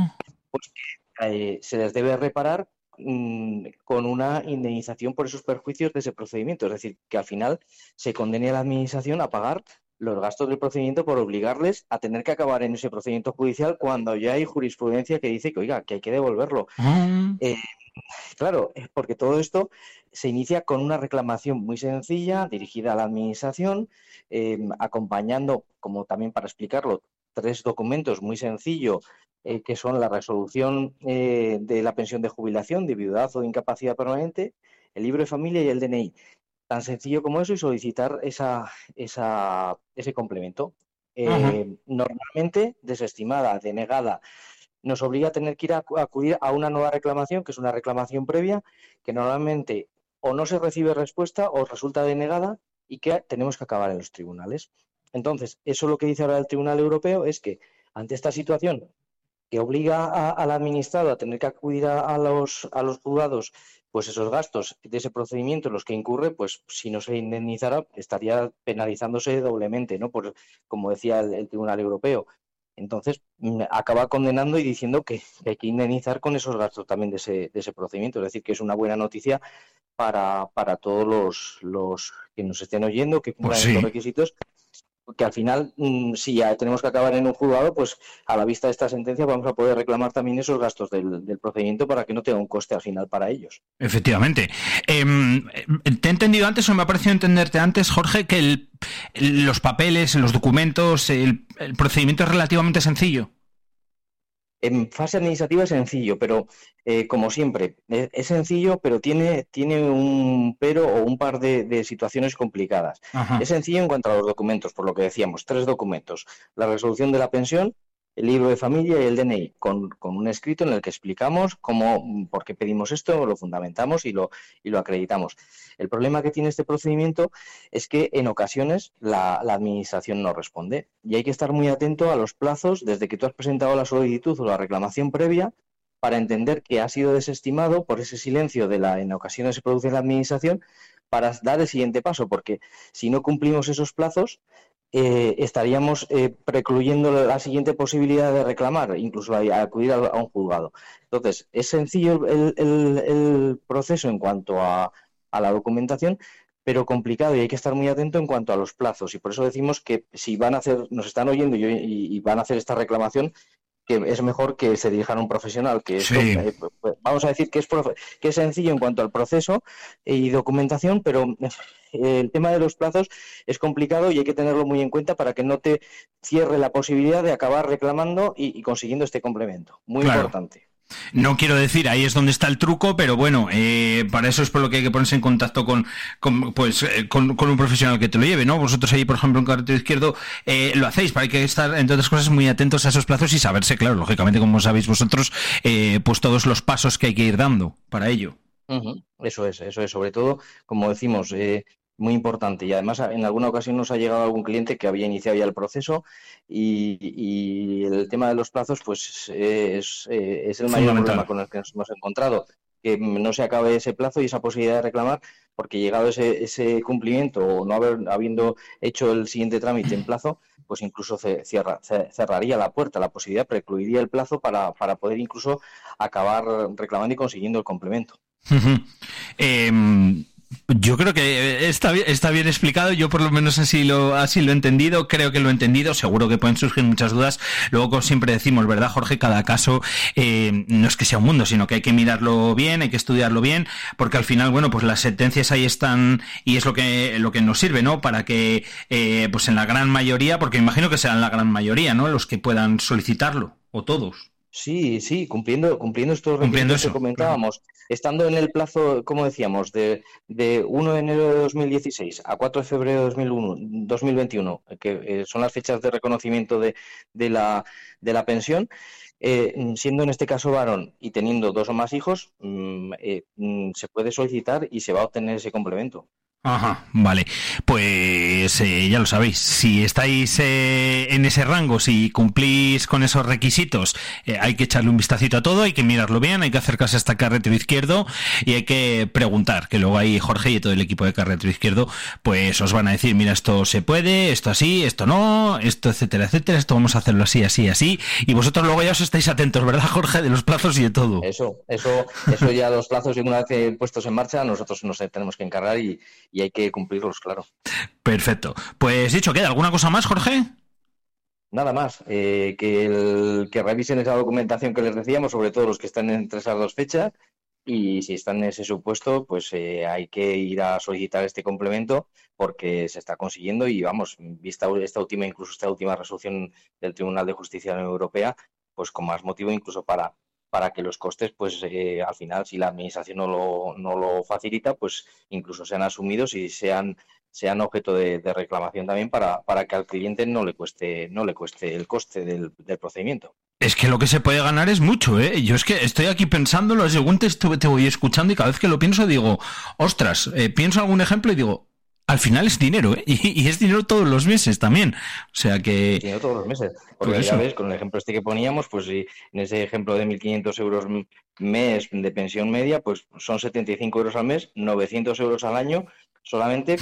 pues, que eh, se les debe reparar mmm, con una indemnización por esos perjuicios de ese procedimiento. Es decir, que al final se condene a la administración a pagar los gastos del procedimiento por obligarles a tener que acabar en ese procedimiento judicial cuando ya hay jurisprudencia que dice que, oiga, que hay que devolverlo. Uh eh, Claro, porque todo esto se inicia con una reclamación muy sencilla dirigida a la Administración, eh, acompañando, como también para explicarlo, tres documentos muy sencillos, eh, que son la resolución eh, de la pensión de jubilación, de viudad o de incapacidad permanente, el libro de familia y el DNI. Tan sencillo como eso y solicitar esa, esa, ese complemento. -huh. Normalmente desestimada, denegada, nos obliga a tener que ir a acudir a una nueva reclamación, que es una reclamación previa, que normalmente o no se recibe respuesta o resulta denegada y que tenemos que acabar en los tribunales. Entonces, eso lo que dice ahora el Tribunal Europeo es que ante esta situación que obliga a, al administrado a tener que acudir a, a, los, a los juzgados, pues esos gastos de ese procedimiento, los que incurre, pues si no se indemnizara, estaría penalizándose doblemente, ¿no? Por, como decía el, el Tribunal Europeo. Entonces, mm, acaba condenando y diciendo que, que, hay que indemnizar con esos gastos también de ese, de ese procedimiento. Es decir, que es una buena noticia para, para todos los, los, que nos estén oyendo, que cumplan pues sí. estos requisitos que al final, mm, si ya tenemos que acabar en un juzgado, pues a la vista de esta sentencia vamos a poder reclamar también esos gastos del, procedimiento para que no tenga un coste al final para ellos. Efectivamente. Eh, te he entendido antes o me ha parecido entenderte antes, Jorge, que el, los papeles, los documentos, el, el procedimiento es relativamente sencillo. En fase administrativa es sencillo, pero eh, como siempre, es, es, sencillo, pero tiene, tiene un pero o un par de, de situaciones complicadas. Ajá. Es sencillo en cuanto a los documentos, por lo que decíamos, tres documentos. La resolución de la pensión, el libro de familia y el DNI, con, con, un escrito en el que explicamos cómo, por qué pedimos esto, lo fundamentamos y lo, y lo acreditamos. El problema que tiene este procedimiento es que en ocasiones la, administración no responde y hay que estar muy atento a los plazos desde que tú has presentado la solicitud o la reclamación previa para entender que ha sido desestimado por ese silencio de la en ocasiones se produce en la administración para dar el siguiente paso, porque si no cumplimos esos plazos, eh, estaríamos eh, precluyendo la siguiente posibilidad de reclamar, incluso acudir a, un juzgado. Entonces, es sencillo el proceso en cuanto a, a, la documentación, pero complicado y hay que estar muy atento en cuanto a los plazos. Y por eso decimos que si van a hacer, nos están oyendo y, y van a hacer esta reclamación, que es mejor que se dirijan a un profesional, que esto, sí. eh, vamos a decir que es, que es sencillo en cuanto al proceso y documentación, pero eh, el tema de los plazos es complicado y hay que tenerlo muy en cuenta para que no te cierre la posibilidad de acabar reclamando y, y consiguiendo este complemento. Muy claro. importante. No quiero decir, ahí es donde está el truco, pero bueno, eh, para eso es por lo que hay que ponerse en contacto con, pues, eh, con, un profesional que te lo lleve, ¿no? Vosotros ahí, por ejemplo, en carrete izquierdo, eh, lo hacéis, pero hay que estar, entre otras cosas, muy atentos a esos plazos y saberse, claro, lógicamente, como sabéis vosotros, pues todos los pasos que hay que ir dando para ello. Eso es, eso es. Sobre todo, como decimos, muy importante. Y además, en alguna ocasión nos ha llegado algún cliente que había iniciado ya el proceso y, y el tema de los plazos, pues es, es el mayor problema con el que nos hemos encontrado. Que no se acabe ese plazo y esa posibilidad de reclamar, porque llegado ese, ese cumplimiento o no haber, habiendo hecho el siguiente trámite en plazo, pues incluso cierra, cerraría la puerta, la posibilidad precluiría el plazo para, para poder incluso acabar reclamando y consiguiendo el complemento. Eh, yo creo que está, está bien explicado, yo por lo menos así lo, así lo he entendido, creo que lo he entendido, seguro que pueden surgir muchas dudas. Luego, como siempre decimos, ¿verdad, Jorge? Cada caso eh, no es que sea un mundo, sino que hay que mirarlo bien, hay que estudiarlo bien, porque al final, bueno, pues las sentencias ahí están y es lo que, lo que nos sirve, ¿no? Para que, eh, pues en la gran mayoría, porque imagino que sean la gran mayoría, ¿no? Los que puedan solicitarlo, o todos. Sí, sí, cumpliendo, cumpliendo estos cumpliendo requisitos que comentábamos, claro. estando en el plazo, como decíamos, de, de 1 de enero de 2016 a 4 de febrero de 2001, 2021, que eh, son las fechas de reconocimiento de, de, la, de la pensión, eh, siendo en este caso varón y teniendo dos o más hijos, mmm, eh, mmm, se puede solicitar y se va a obtener ese complemento. Ajá, vale. Pues eh, ya lo sabéis, si estáis eh, en ese rango, si cumplís con esos requisitos, eh, hay que echarle un vistacito a todo, hay que mirarlo bien, hay que acercarse hasta carretero izquierdo y hay que preguntar, que luego ahí Jorge y todo el equipo de carretero izquierdo, pues os van a decir, mira, esto se puede, esto así, esto no, esto etcétera, etcétera, esto vamos a hacerlo así, así, así, y vosotros luego ya os estáis atentos, ¿verdad, Jorge? De los plazos y de todo. Eso, eso, eso ya los plazos, una vez puestos en marcha, nosotros nos tenemos que encargar y y hay que cumplirlos, claro. Perfecto. Pues dicho, ¿queda alguna cosa más, Jorge? Nada más, eh, que, el, que revisen esa documentación que les decíamos, sobre todo los que están entre esas dos fechas, y si están en ese supuesto, pues eh, hay que ir a solicitar este complemento porque se está consiguiendo y vamos, vista esta última, incluso esta última resolución del Tribunal de Justicia de la Unión Europea, pues con más motivo incluso para para que los costes, pues eh, al final, si la administración no lo, no lo facilita, pues incluso sean asumidos y sean sean objeto de, reclamación también para, para, que al cliente no le cueste no le cueste el coste del, del, procedimiento. Es que lo que se puede ganar es mucho, ¿eh? Yo es que estoy aquí pensándolo, según te, te voy escuchando y cada vez que lo pienso digo, ostras, eh, pienso algún ejemplo y digo, al final es dinero, ¿eh? Y, y, es dinero todos los meses también. O sea que... Dinero todos los meses. Porque ya ves, con el ejemplo este que poníamos, pues si en ese ejemplo de 1.500 euros mes de pensión media, pues son 75 euros al mes, 900 euros al año, solamente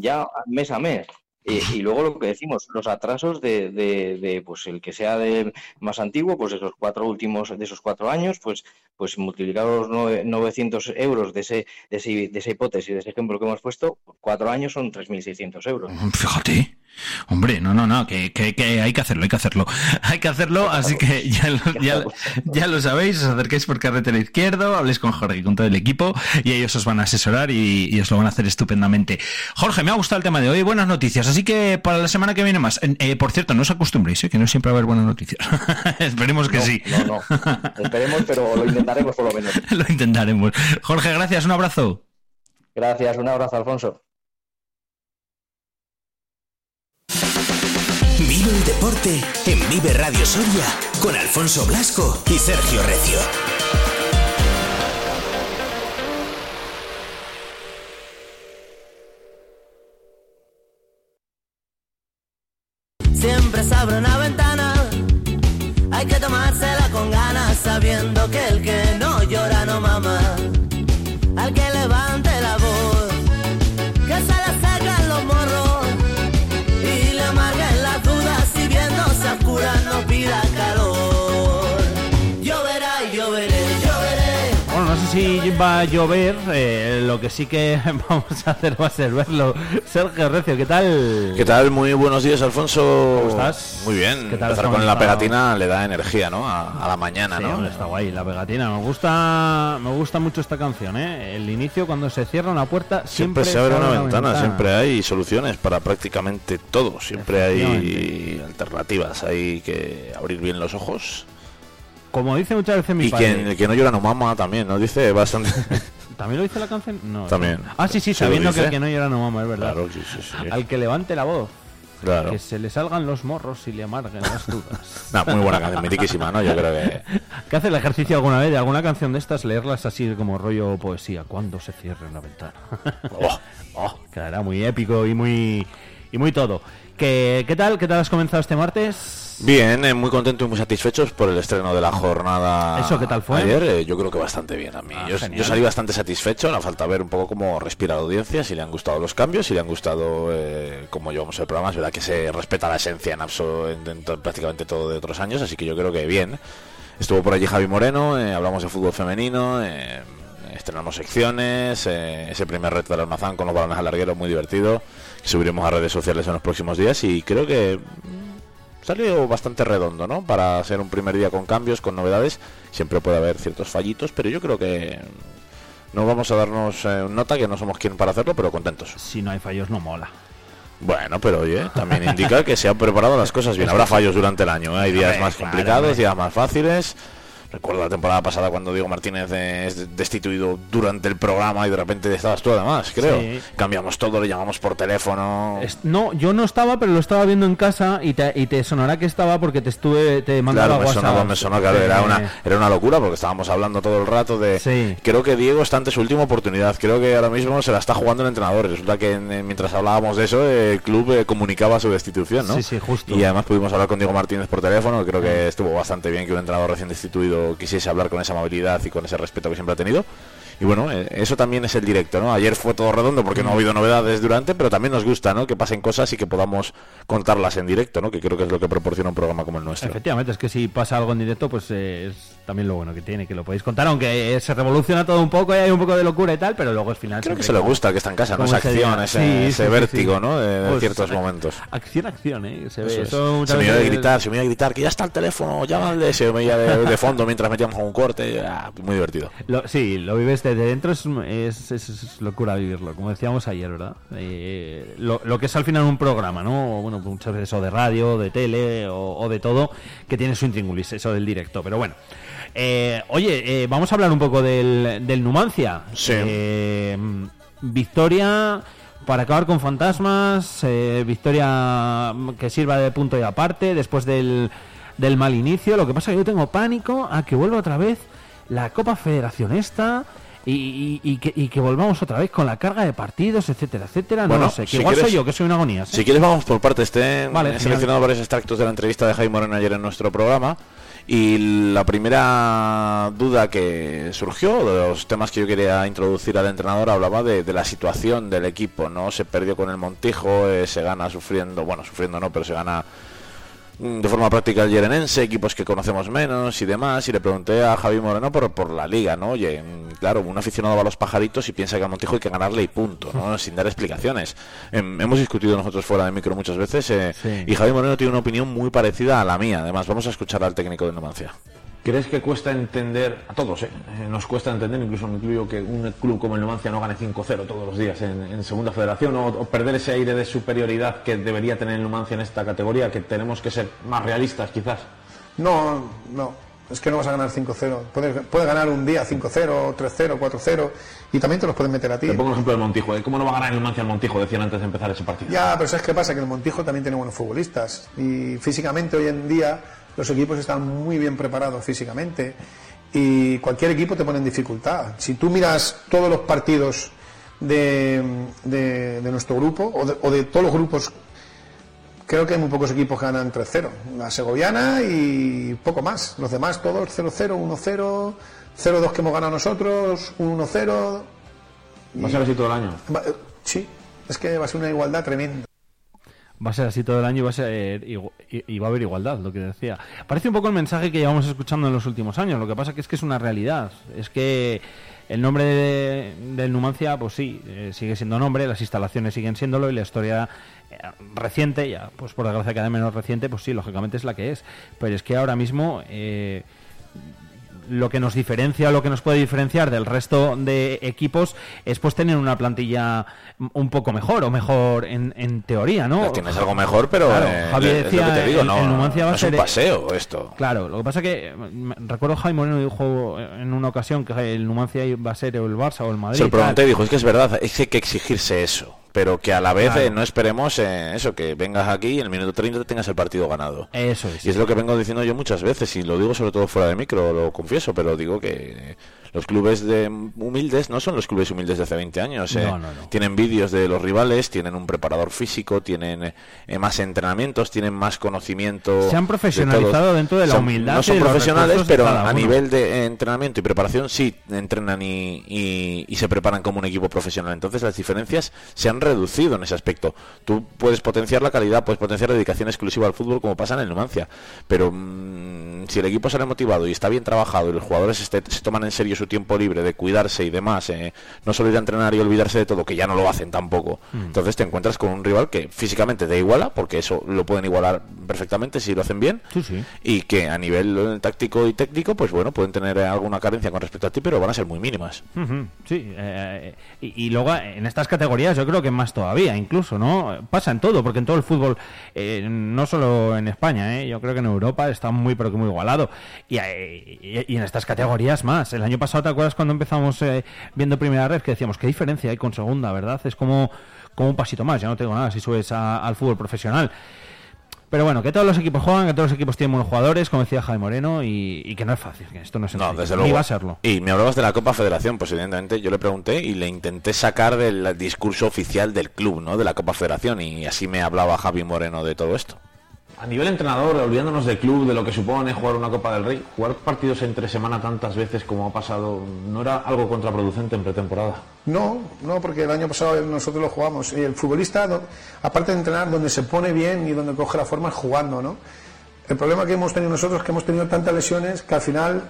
ya mes a mes. Y, y, luego lo que decimos, los atrasos de, de, de, pues el que sea de más antiguo, pues esos cuatro últimos, de esos cuatro años, pues, pues multiplicados 900 euros de, ese, de, ese, de esa hipótesis, de ese ejemplo que hemos puesto, cuatro años son 3.600 euros. Fíjate. Hombre, no, no, no, que, que, que, hay que hacerlo, hay que hacerlo. Hay que hacerlo, así que ya lo, ya, ya lo sabéis, os acerquéis por carretera izquierdo, habléis con Jorge y con todo el equipo y ellos os van a asesorar y, y, os lo van a hacer estupendamente. Jorge, me ha gustado el tema de hoy, buenas noticias, así que para la semana que viene más. Eh, por cierto, no os acostumbréis, ¿eh? que no siempre va a haber buenas noticias. Esperemos que no, sí. No, no, esperemos, pero lo intentaremos por lo menos. lo intentaremos. Jorge, gracias, un abrazo. Gracias, un abrazo, Alfonso. El deporte en Vive Radio Soria con Alfonso Blasco y Sergio Recio. Siempre se abre una ventana, sé si va a llover, eh, lo que sí que vamos a hacer va a ser verlo. Sergio Recio, ¿qué tal? ¿Qué tal? Muy buenos días, Alfonso. ¿Cómo estás? Muy bien. ¿Qué tal Empezar con la pegatina le da energía, ¿no? A, a la mañana, Sí, ¿no? hombre, está guay, la pegatina. Me gusta, me gusta mucho esta canción, ¿eh? El inicio, cuando se cierra una puerta, siempre, Siempre se abre una ventana, siempre hay soluciones para prácticamente todo, siempre hay alternativas, hay que abrir bien los ojos. Como dice muchas veces mi Y padre. quien, el que no llora no mama también, ¿no? Dice bastante... ¿También lo dice la canción? No. También. Ah, sí, sí, ¿Se lo sabiendo que el que no llora no mama, es verdad. Claro, sí, sí, sí. Al que levante la voz, Claro. que se le salgan los morros y le amarguen las dudas. Muy buena canción, mitiquísima, ¿no? Yo creo que... ¿Qué hace el ejercicio alguna vez de alguna canción de estas? Leerlas así como rollo poesía. Cuando se cierre una ventana. Oh, Oh, quedará muy épico y muy y muy todo. ¿Qué, ¿Qué tal? ¿Qué tal has comenzado este martes? Bien, eh, muy contento y muy satisfechos por el estreno de la jornada. ¿Eso qué tal fue? Ayer, eh, yo creo que bastante bien a mí. Ah, yo, yo salí bastante satisfecho, la falta ver un poco cómo respira la audiencia, si le han gustado los cambios, si le han gustado eh, cómo llevamos el programa. Es verdad que se respeta la esencia en, abso- en- en prácticamente todo de otros años, así que yo creo que bien. Estuvo por allí Javi Moreno, eh, hablamos de fútbol femenino, eh, estrenamos secciones, eh, ese primer reto del almazán con los balones al larguero muy divertido, que subiremos a redes sociales en los próximos días y creo que salió bastante redondo, ¿no? Para ser un primer día con cambios, con novedades, siempre puede haber ciertos fallitos, pero yo creo que no vamos a darnos eh, nota que no somos quien para hacerlo, pero contentos. Si no hay fallos, no mola. Bueno, pero oye, también indica que se han preparado las cosas bien. Habrá fallos durante el año, ¿eh? hay días más complicados, días más fáciles. Recuerdo la temporada pasada cuando Diego Martínez eh, es destituido durante el programa y de repente estabas tú además, creo. Sí. Cambiamos todo, le llamamos por teléfono. Es- no, yo no estaba, pero lo estaba viendo en casa y te, y te sonará que estaba porque te estuve, te mandaba Claro, me WhatsApp. sonaba, me sonó, claro, era una, era una locura porque estábamos hablando todo el rato de... Sí. Creo que Diego está ante su última oportunidad, creo que ahora mismo se la está jugando el entrenador. Resulta que en- en- mientras hablábamos de eso, el club eh, comunicaba su destitución, ¿no? Sí, sí, justo. Y además pudimos hablar con Diego Martínez por teléfono, creo que estuvo bastante bien que un entrenador recién destituido quisiese hablar con esa amabilidad y con ese respeto que siempre ha tenido. Y bueno, eh, eso también es el directo, ¿no? Ayer fue todo redondo porque no ha habido novedades durante, pero también nos gusta, ¿no? Que pasen cosas y que podamos contarlas en directo, ¿no? Que creo que es lo que proporciona un programa como el nuestro. Efectivamente, es que si pasa algo en directo, pues eh, es también lo bueno que tiene, que lo podéis contar, aunque eh, se revoluciona todo un poco y hay un poco de locura y tal, pero luego al final... Creo que se le gusta que está en casa, ¿no? Esa acción, ese, Sí, ese sí, sí, vértigo, sí. ¿no? De, de Pues, ciertos momentos. Acción, acción, ¿eh? Se ve Eso se me iba a gritar, se me iba a gritar, que ya está el teléfono, llámale, se me iba de, de fondo mientras metíamos un corte, ah, muy divertido. Lo- sí, lo vives desde dentro, es, es, es- es locura vivirlo, como decíamos ayer, ¿verdad? Eh, lo, lo que es al final un programa, ¿no? Bueno, muchas veces o de radio, de tele o, o de todo, que tiene su intríngulis, eso del directo, pero bueno. Eh, oye, eh, vamos a hablar un poco del, del Numancia. Sí. Eh, victoria para acabar con fantasmas, eh, victoria que sirva de punto y aparte después del, del mal inicio. Lo que pasa es que yo tengo pánico a que vuelva otra vez la Copa Federación esta y, y- que, y que volvamos otra vez con la carga de partidos, etcétera, etcétera. no lo sé, que si igual soy yo, que soy una agonía. ¿sí? Si quieres vamos por partes, te Vale, he seleccionado varios extractos de la entrevista de Jaime Moreno ayer en nuestro programa y la primera duda que surgió, de los temas que yo quería introducir al entrenador, hablaba de, de la situación del equipo, ¿no? Se perdió con el Montijo, eh, se gana sufriendo, bueno, sufriendo no, pero se gana de forma práctica el Yerenense, equipos que conocemos menos y demás, y le pregunté a Javi Moreno por, por la liga, ¿no? Oye, mm, claro, un aficionado va a los pajaritos y piensa que a Montijo hay que ganarle y punto, ¿no? Sin dar explicaciones. Em, hemos discutido nosotros fuera de micro muchas veces eh, Sí. y Javi Moreno tiene una opinión muy parecida a la mía. Además, vamos a escuchar al técnico de Numancia. ¿Crees que cuesta entender, a todos, eh? Nos cuesta entender, incluso me incluyo, que un club como el Numancia no gane 5-0 todos los días en, en Segunda Federación o, o perder ese aire de superioridad que debería tener el Numancia en esta categoría, que tenemos que ser más realistas quizás? No, no. es que no vas a ganar 5-0. Puedes, puedes ganar un día 5-0, 3-0, 4-0 y también te los pueden meter a ti. Te pongo el ejemplo del Montijo. ¿eh? ¿Cómo no va a ganar el Numancia el Montijo? Decían antes de empezar ese partido. Ya, pero ¿sabes qué pasa? Que el Montijo también tiene buenos futbolistas y físicamente hoy en día los equipos están muy bien preparados físicamente y cualquier equipo te pone en dificultad. Si tú miras todos los partidos de, de- de nuestro grupo o de, o de todos los grupos, creo que hay muy pocos equipos que ganan 3-0. La Segoviana y poco más. Los demás todos 0-0, 1-0, 0-2 que hemos ganado nosotros, 1-0. Va a ser así todo el año. Eh, Sí, es que va a ser una igualdad tremenda. Va a ser así todo el año y va a, ser, igu- y, y va a haber igualdad, lo que decía. Parece un poco el mensaje que llevamos escuchando en los últimos años. Lo que pasa que es que es una realidad. Es que el nombre de- Numancia, pues sí, eh, sigue siendo nombre, las instalaciones siguen siéndolo y la historia eh, reciente, ya pues por desgracia cada menos reciente, pues sí, lógicamente es la que es. Pero es que ahora mismo... eh, lo que nos diferencia o lo que nos puede diferenciar del resto de equipos es pues tener una plantilla un poco mejor o mejor en, en teoría, ¿no? Tienes algo mejor, pero Claro, eh, Javi decía, que te digo, el- no, el Numancia va no a es ser- un paseo esto. Claro, lo que pasa que recuerdo Jaime Moreno dijo en una ocasión que el Numancia iba a ser el Barça o el Madrid. Se lo pregunté y dijo, es que es verdad, es que hay que exigirse eso, pero que a la vez Claro. eh, no esperemos eh, eso, que vengas aquí y en el minuto 30 tengas el partido ganado. Eso es. Y es lo que vengo diciendo yo muchas veces, y lo digo sobre todo fuera de micro, lo confieso, pero digo que los clubes de humildes no son los clubes humildes de hace 20 años. eh. No, no, no. Tienen vídeos de los rivales, tienen un preparador físico, tienen eh, más entrenamientos, tienen más conocimiento. Se han profesionalizado dentro de la Son- humildad No son profesionales, pero a nivel de entrenamiento y preparación sí entrenan y, y- y se preparan como un equipo profesional. Entonces las diferencias se han reducido en ese aspecto. Tú puedes potenciar la calidad, puedes potenciar la dedicación exclusiva al fútbol como pasa en el Numancia, pero mm, si el equipo sale motivado y está bien trabajado y los jugadores este- se toman en serio su tiempo libre de cuidarse y demás, eh, no solo ir a entrenar y olvidarse de todo, que ya no lo hacen tampoco, Mm. entonces te encuentras con un rival que físicamente te iguala, porque eso lo pueden igualar perfectamente si lo hacen bien, Sí, sí. y que a nivel eh, táctico y técnico, pues bueno, pueden tener eh, alguna carencia con respecto a ti, pero van a ser muy mínimas. Sí, eh, y, y luego en estas categorías yo creo que más todavía, incluso, ¿no? Pasa en todo, porque en todo el fútbol, eh, no solo en España, ¿eh? yo creo que en Europa está muy, pero que muy igualado. Y, y- y en estas categorías más. El año pasado, ¿te acuerdas cuando empezamos eh, viendo Primera Red? Que decíamos, ¿qué diferencia hay con Segunda, verdad? Es como, como un pasito más, ya no tengo nada si subes a- al fútbol profesional. Pero bueno, que todos los equipos juegan, que todos los equipos tienen buenos jugadores, como decía Jaime Moreno, y, y que no es fácil, que esto no es No, sencillo, desde ni luego. va a serlo. Y me hablabas de la Copa Federación, pues evidentemente yo le pregunté y le intenté sacar del discurso oficial del club, ¿no? De la Copa Federación y así me hablaba Javi Moreno de todo esto. A nivel entrenador, olvidándonos del club, de lo que supone jugar una Copa del Rey, jugar partidos entre semana tantas veces como ha pasado, ¿no era algo contraproducente en pretemporada? No, no, porque el año pasado nosotros lo jugamos. Y el futbolista, aparte de entrenar, donde se pone bien y donde coge la forma es jugando, ¿no? El problema que hemos tenido nosotros es que hemos tenido tantas lesiones que al final